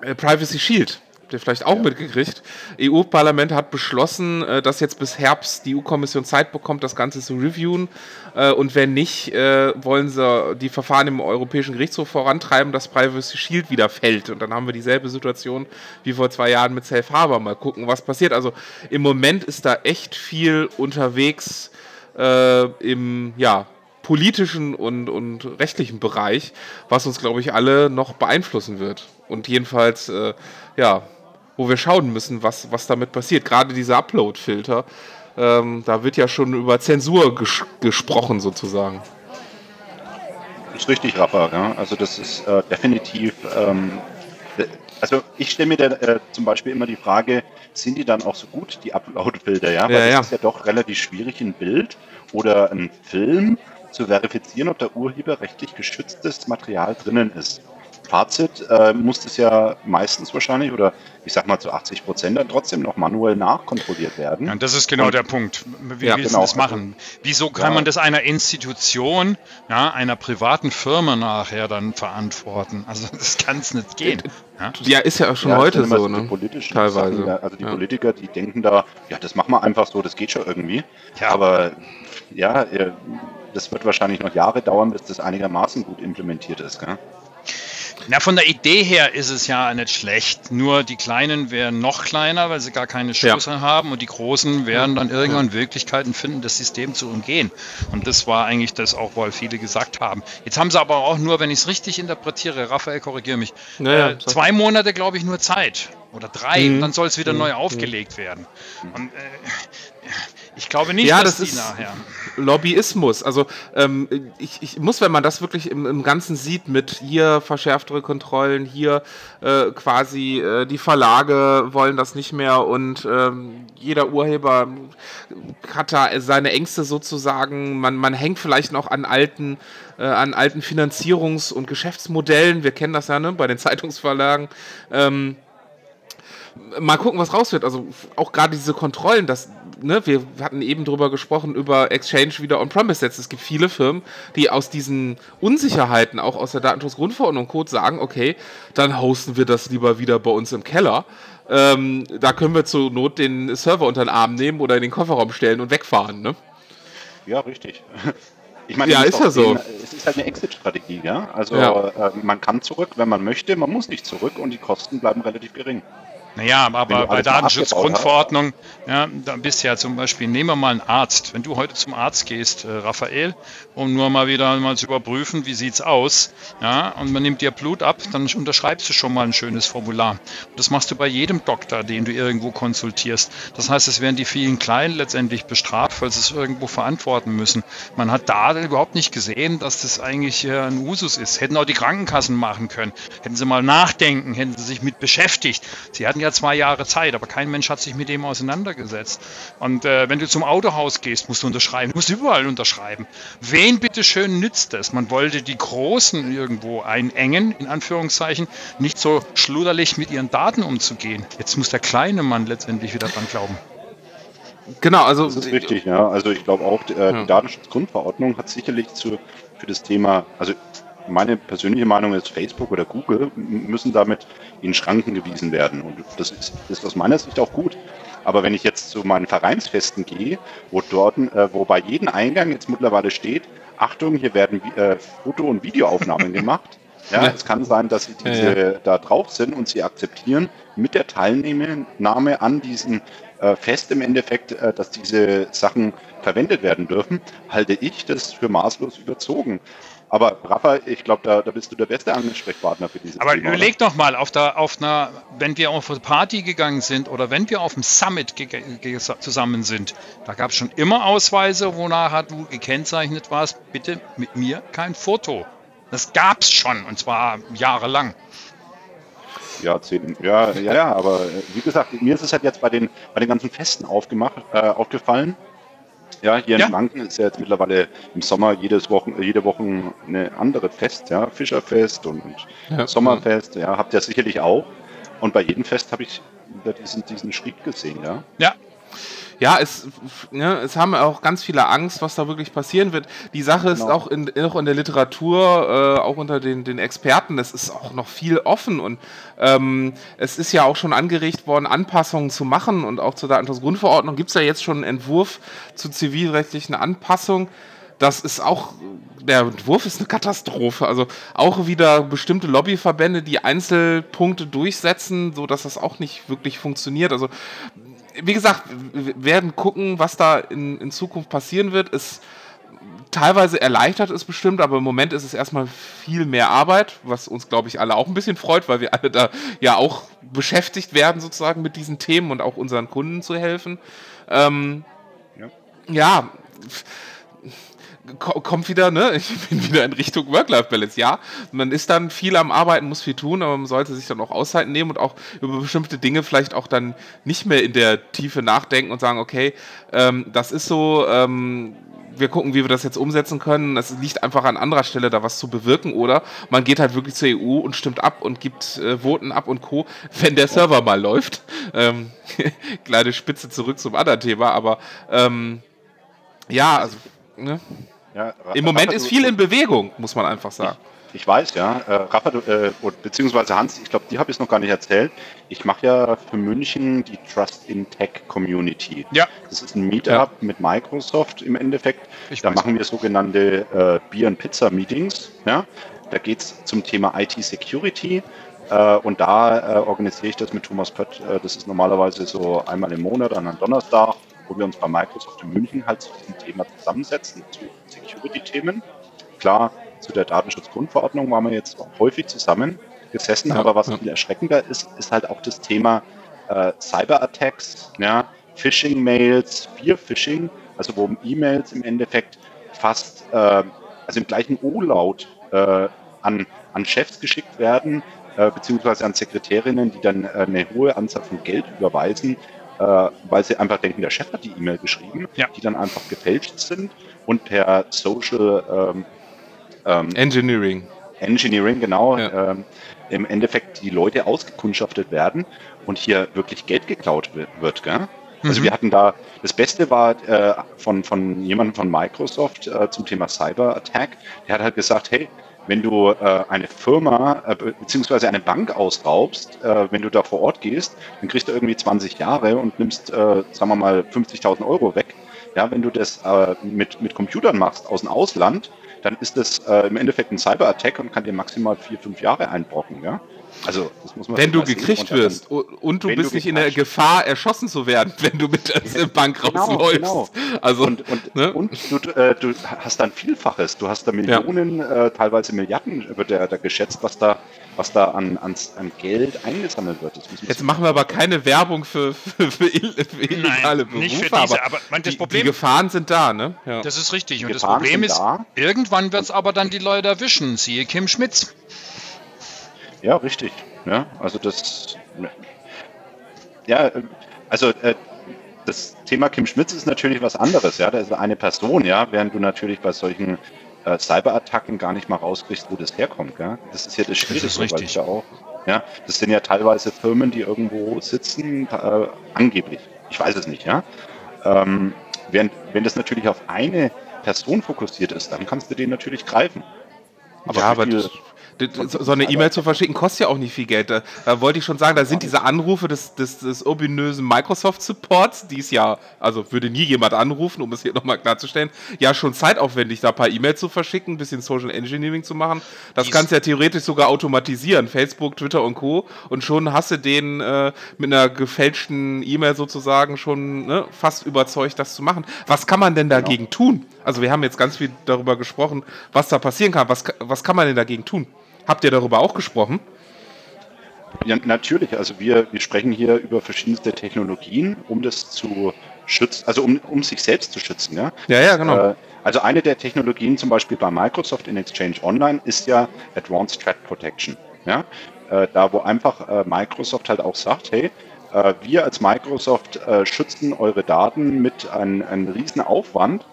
äh, Privacy Shield ihr vielleicht auch ja. mitgekriegt. EU-Parlament hat beschlossen, äh, dass jetzt bis Herbst die EU-Kommission Zeit bekommt, das Ganze zu reviewen. Äh, und wenn nicht, äh, wollen sie die Verfahren im Europäischen Gerichtshof vorantreiben, dass Privacy Shield wieder fällt. Und dann haben wir dieselbe Situation wie vor zwei Jahren mit Safe Harbor. Mal gucken, was passiert. Also im Moment ist da echt viel unterwegs äh, im, ja, politischen und, und rechtlichen Bereich, was uns, glaube ich, alle noch beeinflussen wird. Und jedenfalls, äh, ja, wo wir schauen müssen, was, was damit passiert. Gerade diese Upload-Filter, ähm, da wird ja schon über Zensur ges gesprochen sozusagen. Das ist richtig, Rapper. Ja? Also das ist äh, definitiv. Ähm, also ich stelle mir da, äh, zum Beispiel immer die Frage, sind die dann auch so gut, die Upload-Filter? Ja? Weil ja, das ist ja doch relativ schwierig, ein Bild oder ein Film zu verifizieren, ob da urheberrechtlich geschütztes Material drinnen ist. Fazit äh, muss das ja meistens wahrscheinlich oder ich sag mal zu 80 Prozent dann trotzdem noch manuell nachkontrolliert werden. Ja, das ist genau und, der Punkt. Wie ja, willst genau, das machen? Wieso kann ja. man das einer Institution, ja, einer privaten Firma nachher dann verantworten? Also das kann es nicht gehen. Ja? ja, ist ja auch schon heute so, ne? Teilweise. Sachen, also die Politiker, die denken da, ja, das machen wir einfach so, das geht schon irgendwie. Ja. Aber ja, äh, das wird wahrscheinlich noch Jahre dauern, bis das einigermaßen gut implementiert ist. Gell? Na, von der Idee her ist es ja nicht schlecht. Nur die Kleinen wären noch kleiner, weil sie gar keine Chance ja. haben und die Großen werden dann irgendwann ja. Möglichkeiten finden, das System zu umgehen. Und das war eigentlich das auch, weil viele gesagt haben. Jetzt haben sie aber auch nur, wenn ich es richtig interpretiere, Raphael, korrigiere mich, naja, äh, zwei Monate, glaube ich, nur Zeit. Oder drei, mhm. und dann soll es wieder mhm. neu aufgelegt werden. Und äh, ich glaube nicht, ja, dass das die nachher. Lobbyismus. Also ähm, ich, ich muss, wenn man das wirklich im, im Ganzen sieht, mit hier verschärftere Kontrollen, hier äh, quasi äh, die Verlage wollen das nicht mehr und ähm, jeder Urheber hat da seine Ängste sozusagen. Man, man hängt vielleicht noch an alten, äh, an alten Finanzierungs- und Geschäftsmodellen. Wir kennen das ja ne, bei den Zeitungsverlagen. Ähm, mal gucken, was raus wird. Also auch gerade diese Kontrollen, das, ne, wir hatten eben drüber gesprochen, über Exchange wieder On-Premise-Sets. Es gibt viele Firmen, die aus diesen Unsicherheiten, auch aus der Datenschutzgrundverordnung Code sagen, okay, dann hosten wir das lieber wieder bei uns im Keller. Ähm, da können wir zur Not den Server unter den Arm nehmen oder in den Kofferraum stellen und wegfahren, ne? Ja, richtig. Ich meine, ja, ist ja so. es ist halt eine Exit-Strategie, ja. Also ja. Äh, man kann zurück, wenn man möchte, man muss nicht zurück und die Kosten bleiben relativ gering. Naja, aber bei Datenschutzgrundverordnung, ja, da bist du ja zum Beispiel, nehmen wir mal einen Arzt. Wenn du heute zum Arzt gehst, äh, Raphael, um nur mal wieder mal zu überprüfen, wie sieht's aus, ja, und man nimmt dir Blut ab, dann unterschreibst du schon mal ein schönes Formular. Und das machst du bei jedem Doktor, den du irgendwo konsultierst. Das heißt, es werden die vielen Kleinen letztendlich bestraft, weil sie es irgendwo verantworten müssen. Man hat da überhaupt nicht gesehen, dass das eigentlich ein Usus ist. Hätten auch die Krankenkassen machen können. Hätten sie mal nachdenken, hätten sie sich mit beschäftigt. Sie hatten ja zwei Jahre Zeit, aber kein Mensch hat sich mit dem auseinandergesetzt. Und äh, wenn du zum Autohaus gehst, musst du unterschreiben. Du musst überall unterschreiben. Wen bitteschön nützt es? Man wollte die Großen irgendwo einengen, in Anführungszeichen, nicht so schluderlich mit ihren Daten umzugehen. Jetzt muss der kleine Mann letztendlich wieder dran glauben. Genau, also. Das ist richtig, ja. Also ich glaube auch, äh, ja. die Datenschutzgrundverordnung hat sicherlich zu, für das Thema, also meine persönliche Meinung ist, Facebook oder Google müssen damit in Schranken gewiesen werden. Und das ist, ist aus meiner Sicht auch gut. Aber wenn ich jetzt zu meinen Vereinsfesten gehe, wo dort, äh, wo bei jedem Eingang jetzt mittlerweile steht, Achtung, hier werden äh, Foto- und Videoaufnahmen gemacht. Ja, es kann sein, dass sie diese ja, ja. da drauf sind und sie akzeptieren mit der Teilnahme an diesem äh, Fest im Endeffekt, äh, dass diese Sachen verwendet werden dürfen, halte ich das für maßlos überzogen. Aber Rafa, ich glaube, da, da, bist du der beste Ansprechpartner für dieses Aber Thema. Aber überleg doch mal, auf, der, auf einer, wenn wir auf eine Party gegangen sind oder wenn wir auf einem Summit zusammen sind, da gab es schon immer Ausweise, wonach du gekennzeichnet warst, bitte mit mir kein Foto. Das gab es schon und zwar jahrelang. Jahrzehnten. Ja, ja, ja, aber äh, wie gesagt, mir ist es halt jetzt bei den, bei den ganzen Festen aufgemacht, äh, aufgefallen, ja, hier ja. in Manken ist ja jetzt mittlerweile im Sommer jedes Wochen, jede Woche eine andere Fest, ja, Fischerfest und ja. Sommerfest, ja, habt ihr sicherlich auch. Und bei jedem Fest habe ich diesen, diesen Schrieb gesehen, ja. Ja, ja, es, ne, es haben auch ganz viele Angst, was da wirklich passieren wird. Die Sache ist genau. auch in, auch in der Literatur, äh, auch unter den, den Experten, es ist auch noch viel offen und ähm, es ist ja auch schon angeregt worden, Anpassungen zu machen und auch zur Datenschutzgrundverordnung gibt es ja jetzt schon einen Entwurf zu zivilrechtlichen Anpassungen. Das ist auch, der Entwurf ist eine Katastrophe. Also auch wieder bestimmte Lobbyverbände, die Einzelpunkte durchsetzen, so dass das auch nicht wirklich funktioniert. Also wie gesagt, wir werden gucken, was da in, in Zukunft passieren wird. Es teilweise erleichtert es bestimmt, aber im Moment ist es erstmal viel mehr Arbeit, was uns, glaube ich, alle auch ein bisschen freut, weil wir alle da ja auch beschäftigt werden, sozusagen mit diesen Themen und auch unseren Kunden zu helfen. Ähm, ja. ja kommt wieder, ne? Ich bin wieder in Richtung Work-Life-Balance. Ja, man ist dann viel am Arbeiten, muss viel tun, aber man sollte sich dann auch Auszeiten nehmen und auch über bestimmte Dinge vielleicht auch dann nicht mehr in der Tiefe nachdenken und sagen, okay, ähm, das ist so, ähm, wir gucken, wie wir das jetzt umsetzen können. Es liegt einfach an anderer Stelle, da was zu bewirken. Oder man geht halt wirklich zur EU und stimmt ab und gibt äh, Voten ab und Co., wenn der Server mal läuft. Ähm, kleine Spitze zurück zum anderen Thema, aber ähm, ja, also. Ne? Ja, Im Moment ist viel in Bewegung, muss man einfach sagen. Ich, ich weiß, ja. Äh, Rafa, äh, beziehungsweise Hans, ich glaube, die habe ich noch gar nicht erzählt. Ich mache ja für München die Trust in Tech Community. Ja. Das ist ein Meetup ja. mit Microsoft im Endeffekt. Ich da machen wir sogenannte äh, Bier- und Pizza-Meetings. Ja. Da geht es zum Thema IT-Security. Äh, und da äh, organisiere ich das mit Thomas Pött. Äh, das ist normalerweise so einmal im Monat an einem Donnerstag wo wir uns bei Microsoft in München halt zu diesem Thema zusammensetzen, zu Security-Themen. Klar, zu der Datenschutzgrundverordnung waren wir jetzt häufig zusammengesessen, ja, aber was ja. viel erschreckender ist, ist halt auch das Thema äh, Cyber-Attacks, ja, Phishing-Mails, Spear-Phishing, also wo E-Mails im Endeffekt fast, äh, also im gleichen O-Laut äh, an, an Chefs geschickt werden, äh, beziehungsweise an Sekretärinnen, die dann äh, eine hohe Anzahl von Geld überweisen, äh, weil sie einfach denken, der Chef hat die E-Mail geschrieben, ja. die dann einfach gefälscht sind und per Social ähm, ähm, Engineering. Engineering, genau, ja. ähm, im Endeffekt die Leute ausgekundschaftet werden und hier wirklich Geld geklaut wird. Gell? Also mhm. wir hatten da, das Beste war äh, von, von jemandem von Microsoft äh, zum Thema Cyber Attack, der hat halt gesagt, hey, wenn du äh, eine Firma äh, beziehungsweise eine Bank ausraubst, äh, wenn du da vor Ort gehst, dann kriegst du irgendwie 20 Jahre und nimmst, äh, sagen wir mal, 50.000 Euro weg. Ja, wenn du das äh, mit, mit Computern machst aus dem Ausland, dann ist das äh, im Endeffekt ein Cyber-Attack und kann dir maximal vier, fünf Jahre einbrochen. Ja? Also, das muss man wenn du gekriegt wirst und, und du bist du nicht in der Gefahr, erschossen zu werden, wenn du mit der Bank genau, rausläufst. Genau. Also, und, und, ne? und du, äh, du, hast dann Vielfaches. Du hast da Millionen, ja. äh, teilweise Milliarden wird da, da geschätzt, was da was da an, an, an Geld eingesammelt wird. Jetzt machen wir aber keine Werbung für, für, für, für illegale Nein, Berufe, nicht für diese, aber, aber man, das die, Problem, die Gefahren sind da, ne? Ja. Das ist richtig. Und das Problem ist, da. irgendwann wird es aber dann die Leute erwischen. Siehe Kim Schmitz. Ja, richtig. Ja, also das. Ja, also äh, das Thema Kim Schmitz ist natürlich was anderes. Ja, das ist eine Person, ja, während du natürlich bei solchen äh, Cyberattacken gar nicht mal rauskriegst, wo das herkommt. Gell? Das ist ja das Schwierige, das ist richtig. ja auch. Ja, das sind ja teilweise Firmen, die irgendwo sitzen, äh, angeblich. Ich weiß es nicht, ja. Ähm, während, wenn das natürlich auf eine Person fokussiert ist, dann kannst du den natürlich greifen. Aber ja, aber das, so eine E-Mail zu verschicken kostet ja auch nicht viel Geld. Da, da, wollte ich schon sagen, da sind diese Anrufe des, des, des ominösen Microsoft-Supports, die es ja, also würde nie jemand anrufen, um es hier nochmal klarzustellen, ja schon zeitaufwendig, da ein paar E-Mails zu verschicken, ein bisschen Social Engineering zu machen. Das Dies kannst du ja theoretisch sogar automatisieren, Facebook, Twitter und Co. Und schon hast du den äh, mit einer gefälschten E-Mail sozusagen schon ne, fast überzeugt, das zu machen. Was kann man denn genau. dagegen genau. tun? Also wir haben jetzt ganz viel darüber gesprochen, was da passieren kann. Was, was kann man denn dagegen tun? Habt ihr darüber auch gesprochen? Ja, natürlich. Also wir, wir sprechen hier über verschiedenste Technologien, um das zu schützen, also um, um sich selbst zu schützen. Ja, ja, ja genau. Äh, also eine der Technologien zum Beispiel bei Microsoft in Exchange Online ist ja Advanced Threat Protection. Ja, äh, da wo einfach äh, Microsoft halt auch sagt, hey, äh, wir als Microsoft äh, schützen eure Daten mit einem, einem riesen Aufwand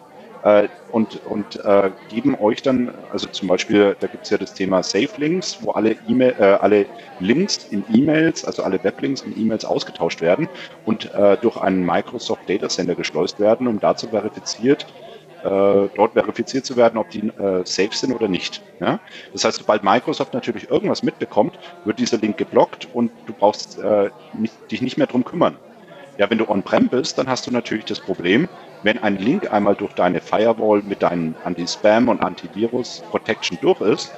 und, und äh, geben euch dann, also zum Beispiel, da gibt es ja das Thema Safe Links, wo alle, e äh, alle Links in E-Mails, also alle Weblinks in E-Mails ausgetauscht werden und äh, durch einen Microsoft Data Center geschleust werden, um dazu verifiziert, äh, dort verifiziert zu werden, ob die äh, safe sind oder nicht. Ja? Das heißt, sobald Microsoft natürlich irgendwas mitbekommt, wird dieser Link geblockt und du brauchst äh, nicht, dich nicht mehr drum kümmern. Ja, wenn du on-prem bist, dann hast du natürlich das Problem, wenn ein Link einmal durch deine Firewall mit deinen Anti-Spam und Antivirus-Protection durch ist,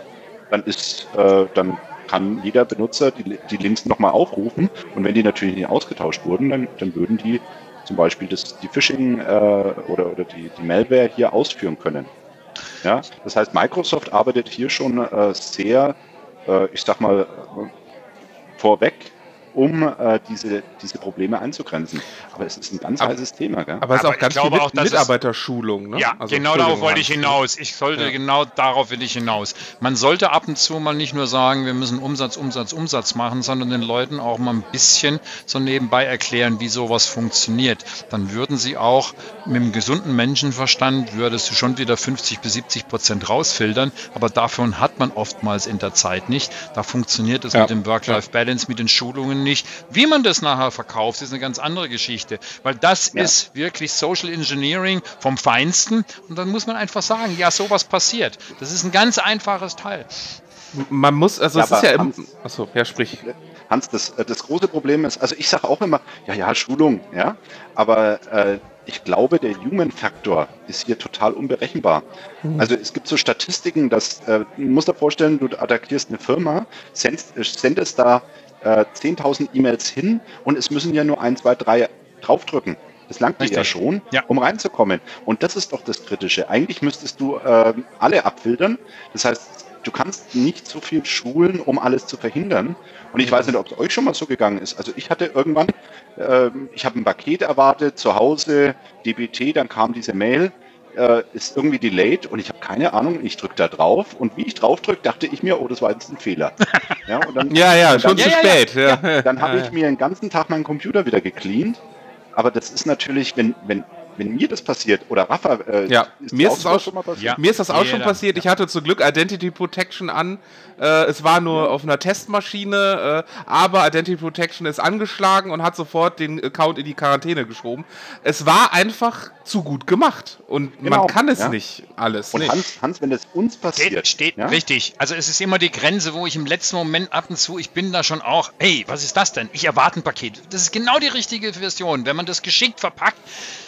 dann ist, äh, dann kann jeder Benutzer die, die Links nochmal aufrufen und wenn die natürlich nicht ausgetauscht wurden, dann, dann würden die zum Beispiel das, die Phishing äh, oder, oder die, die Malware hier ausführen können. Ja, das heißt, Microsoft arbeitet hier schon äh, sehr, äh, ich sag mal, vorweg um äh, diese, diese Probleme einzugrenzen. Aber es ist ein ganz aber, heißes Thema. Gell? Aber es ist auch ganz viel Mit auch, Mitarbeiterschulung. Ne? Ja, also genau darauf wollte ich hinaus. Ich sollte, ja. genau darauf will ich hinaus. Man sollte ab und zu mal nicht nur sagen, wir müssen Umsatz, Umsatz, Umsatz machen, sondern den Leuten auch mal ein bisschen so nebenbei erklären, wie sowas funktioniert. Dann würden sie auch mit einem gesunden Menschenverstand, würdest du schon wieder 50 bis 70 Prozent rausfiltern, aber davon hat man oftmals in der Zeit nicht. Da funktioniert es ja. mit dem Work-Life-Balance, mit den Schulungen nicht. Wie man das nachher verkauft, ist eine ganz andere Geschichte, weil das ja. ist wirklich Social Engineering vom Feinsten und dann muss man einfach sagen, ja, sowas passiert. Das ist ein ganz einfaches Teil. Man muss, also ja, es ist ja im, achso, ja, sprich. Hans, das, äh, das große Problem ist, also ich sage auch immer, ja, ja, Schulung, ja, aber äh, ich glaube, der Human-Faktor ist hier total unberechenbar. Mhm. Also es gibt so Statistiken, dass, äh, du musst dir vorstellen, du attackierst eine Firma, sendest, sendest da äh, 10.000 E-Mails hin und es müssen ja nur ein, zwei, drei draufdrücken. Das langt dir ja schon, ja. um reinzukommen. Und das ist doch das Kritische. Eigentlich müsstest du äh, alle abfiltern. Das heißt, du kannst nicht so viel schulen, um alles zu verhindern. Und ich weiß nicht, ob es euch schon mal so gegangen ist. Also ich hatte irgendwann, äh, ich habe ein Paket erwartet, zu Hause, DBT, dann kam diese Mail, äh, ist irgendwie delayed und ich habe keine Ahnung, ich drücke da drauf und wie ich drauf drücke, dachte ich mir, oh, das war jetzt ein Fehler. Ja, dann, ja, ja, schon dann, zu ja, spät. Ja, ja. dann habe ich mir den ganzen Tag meinen Computer wieder gecleant, aber das ist natürlich, wenn, wenn wenn mir das passiert, oder Rafa, äh, ja, ist mir, ist das auch schon mal passiert? Ja. mir ist das auch schon passiert. Ich hatte zum Glück Identity Protection an. Äh, es war nur ja. auf einer Testmaschine, äh, aber Identity Protection ist angeschlagen und hat sofort den Account in die Quarantäne geschoben. Es war einfach zu gut gemacht und genau. man kann es ja. nicht alles. Und Hans, Hans, wenn das uns passiert. Steht, steht richtig. Also es ist immer die Grenze, wo ich im letzten Moment ab und zu, ich bin da schon auch, hey, was ist das denn? Ich erwarte ein Paket. Das ist genau die richtige Version. Wenn man das geschickt verpackt,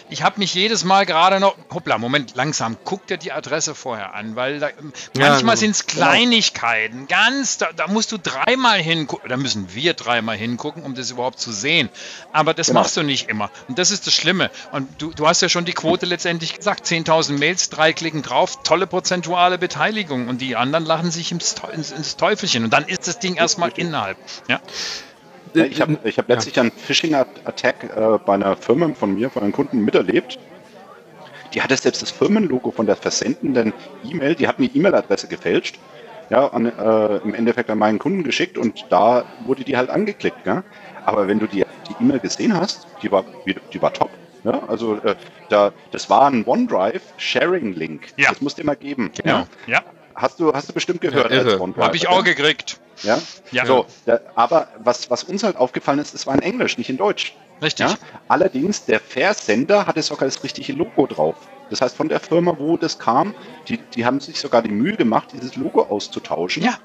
ich habe mich jedes Mal gerade noch, hoppla, Moment, langsam, guck dir die Adresse vorher an, weil da, Ja, manchmal genau. sind es Kleinigkeiten, ganz, da, da musst du dreimal hingucken, da müssen wir dreimal hingucken, um das überhaupt zu sehen. Aber das Genau. machst du nicht immer. Und das ist das Schlimme. Und du, du hast ja schon die Quote letztendlich gesagt, 10.000 Mails, drei klicken drauf, tolle prozentuale Beteiligung. Und die anderen lachen sich ins, ins, ins Teufelchen. Und dann ist das Ding erstmal innerhalb. Ja? Ja, ich habe ich hab letztlich einen Phishing-Attack äh, bei einer Firma von mir, von einem Kunden miterlebt. Die hatte selbst das Firmenlogo von der versendenden E-Mail, die hat eine E-Mail-Adresse gefälscht, ja, an, äh, im Endeffekt an meinen Kunden geschickt und da wurde die halt angeklickt. Ja? Aber wenn du die die E-Mail gesehen hast, die war, die war top. Ja? Also äh, da, das war ein OneDrive-Sharing-Link. Ja. Das musst du immer geben. Genau. Ja? Ja, Hast, du, hast du bestimmt gehört Ja, als OneDrive. habe ich auch gekriegt. Ja? Ja. So, da, aber was, was uns halt aufgefallen ist, es war in Englisch, nicht in Deutsch. Richtig. Ja? Allerdings, der Versender hatte sogar das richtige Logo drauf. Das heißt, von der Firma, wo das kam, die, die haben sich sogar die Mühe gemacht, dieses Logo auszutauschen. Ja.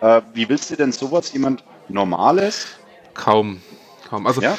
Äh, wie willst du denn sowas jemand Normales? Kaum. Kaum. Also, Ja?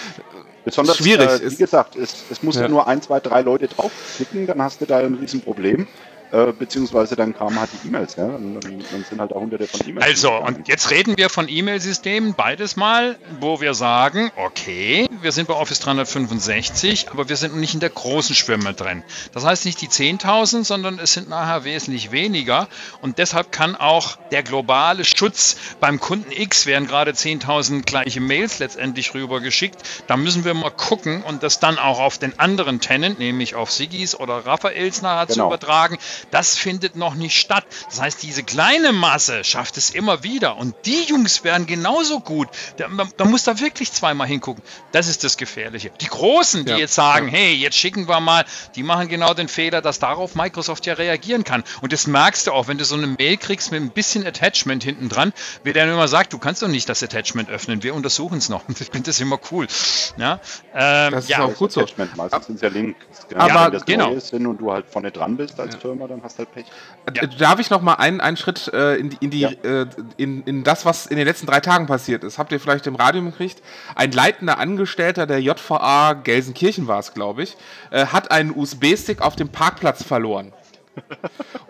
Besonders, Schwierig Äh, wie ist- gesagt, es, es mussten Ja. nur ein, zwei, drei Leute draufklicken, dann hast du da ein Riesenproblem. Äh, beziehungsweise dann kamen halt die E-Mails. Ja? Dann, dann sind halt da hunderte von E-Mails. Also, und jetzt reden wir von E-Mail-Systemen beides mal, wo wir sagen, okay, wir sind bei Office 365, aber wir sind nicht in der großen Schwimme drin. Das heißt nicht die 10.000, sondern es sind nachher wesentlich weniger. Und deshalb kann auch der globale Schutz beim Kunden X werden gerade 10.000 gleiche Mails letztendlich rübergeschickt. Da müssen wir mal gucken und das dann auch auf den anderen Tenant, nämlich auf Sigis oder Raphaels nachher zu Genau. übertragen. Das findet noch nicht statt. Das heißt, diese kleine Masse schafft es immer wieder. Und die Jungs werden genauso gut. Da, da, muss da wirklich zweimal hingucken. Das ist das Gefährliche. Die Großen, die Ja. jetzt sagen, hey, jetzt schicken wir mal, die machen genau den Fehler, dass darauf Microsoft ja reagieren kann. Und das merkst du auch, wenn du so eine Mail kriegst mit ein bisschen Attachment hinten dran, wird er immer sagt, du kannst doch nicht das Attachment öffnen, wir untersuchen es noch. Ich finde das immer cool. Ja, ähm, Das ist ja. auch gut so. Attachment, meistens sind ja Links. Aber wenn das genau. neue sind und du halt vorne dran bist als Firma, dann hast du halt Pech. Ja. Äh, Darf ich noch mal einen, einen Schritt äh, in, die, in, die, Ja. äh, in, in das, was in den letzten drei Tagen passiert ist? Habt ihr vielleicht im Radio gekriegt? Ein leitender Angestellter der JVA Gelsenkirchen war es, glaube ich, äh, hat einen USB-Stick auf dem Parkplatz verloren.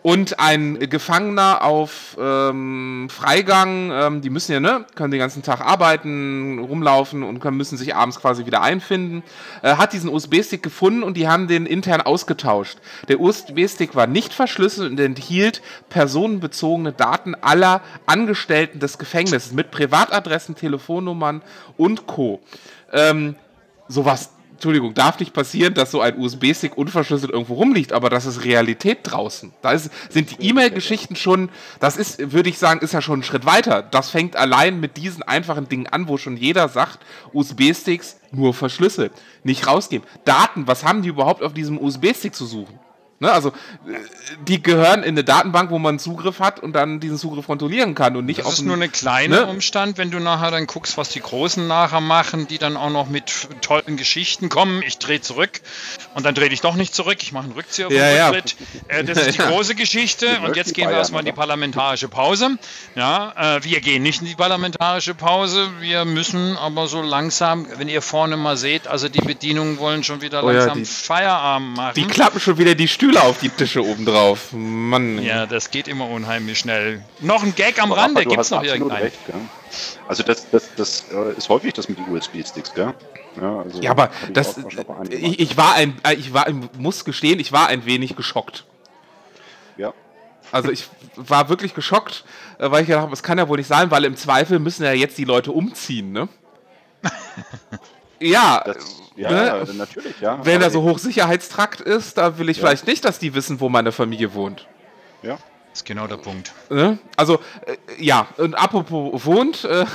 Und ein Gefangener auf ähm, Freigang, ähm, die müssen ja, ne, können den ganzen Tag arbeiten, rumlaufen und können, müssen sich abends quasi wieder einfinden, äh, hat diesen USB-Stick gefunden und die haben den intern ausgetauscht. Der USB-Stick war nicht verschlüsselt und enthielt personenbezogene Daten aller Angestellten des Gefängnisses mit Privatadressen, Telefonnummern und Co. Ähm, sowas, Entschuldigung, darf nicht passieren, dass so ein USB-Stick unverschlüsselt irgendwo rumliegt, aber das ist Realität draußen. Da ist, sind die E-Mail-Geschichten schon, das ist, würde ich sagen, ist ja schon ein Schritt weiter. Das fängt allein mit diesen einfachen Dingen an, wo schon jeder sagt, USB-Sticks nur verschlüsselt, nicht rausgeben. Daten, was haben die überhaupt auf diesem USB-Stick zu suchen? Ne, also, die gehören in eine Datenbank, wo man Zugriff hat und dann diesen Zugriff kontrollieren kann und nicht Das auf ist ein- nur eine kleine ne? Umstand, wenn du nachher dann guckst, was die Großen nachher machen, die dann auch noch mit tollen Geschichten kommen. Ich drehe zurück und dann drehe ich doch nicht zurück. Ich mache einen Rückzieher Ja, ja. Äh, das ist die Ja. große Geschichte. Wir Und jetzt gehen wir feiern, erstmal in die parlamentarische Pause. Ja, äh, wir gehen nicht in die parlamentarische Pause. Wir müssen aber so langsam, wenn ihr vorne mal seht, also die Bedienungen wollen schon wieder Oh ja, langsam die- Feierabend machen. Die klappen schon wieder die Stühle auf die Tische oben drauf. Mann. ja, das geht immer unheimlich schnell. Noch ein Gag am Aber Rande, gibt es noch irgendeinen? recht, gell? Also das, das, das äh, ist häufig das mit den USB-Sticks, gell? Ja, also Ja, aber ich das, ich, ich war ein, äh, ich war, muss gestehen, ich war ein wenig geschockt. ja. Also ich war wirklich geschockt, äh, weil ich gedacht habe, das kann ja wohl nicht sein, weil im Zweifel müssen ja jetzt die Leute umziehen, ne? ja, Das, ja, ne? natürlich, ja. wenn da so Hochsicherheitstrakt ist, da will ich Ja. vielleicht nicht, dass die wissen, wo meine Familie wohnt. Ja. Das ist genau der Punkt. Ne? Also, äh, ja, und apropos wohnt, äh,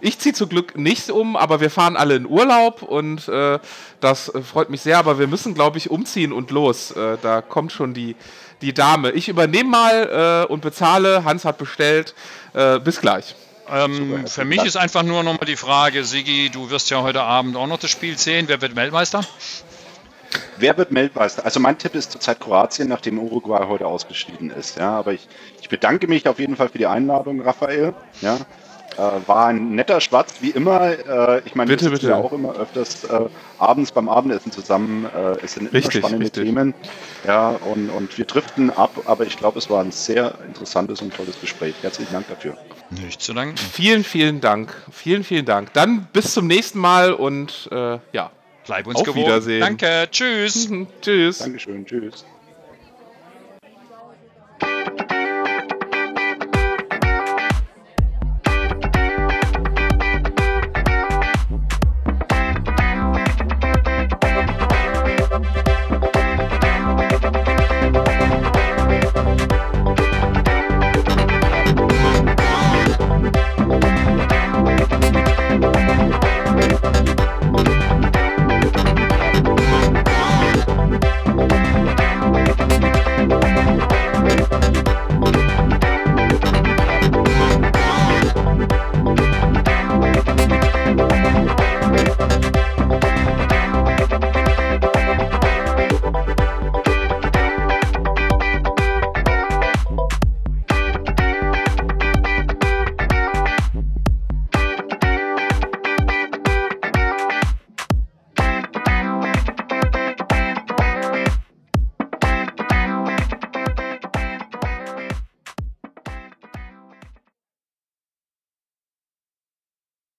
ich ziehe zum Glück nicht um, aber wir fahren alle in Urlaub und äh, das freut mich sehr, aber wir müssen, glaube ich, umziehen und los. Äh, da kommt schon die, die Dame. Ich übernehme mal äh, und bezahle, Hans hat bestellt. Äh, bis gleich. Ähm, Super, für mich ist einfach nur nochmal die Frage, Sigi, du wirst ja heute Abend auch noch das Spiel sehen. Wer wird Weltmeister? Wer wird Weltmeister? Also mein Tipp ist zurzeit Kroatien, nachdem Uruguay heute ausgeschieden ist. Ja, aber ich, ich bedanke mich auf jeden Fall für die Einladung, Raphael. Ja, Äh, war ein netter Schwatz, wie immer. Äh, ich meine, bitte, wir bitte. ja auch immer öfters äh, abends beim Abendessen zusammen. Äh, es sind Richtig, immer spannende richtig. Themen. Ja, und, und wir driften ab, aber ich glaube, es war ein sehr interessantes und tolles Gespräch. Herzlichen Dank dafür. Nicht zu danken. Vielen, vielen Dank. Vielen, vielen Dank. Dann bis zum nächsten Mal und äh, ja. Bleib uns Auf. Wiedersehen. Danke. Tschüss. tschüss. Dankeschön. Tschüss.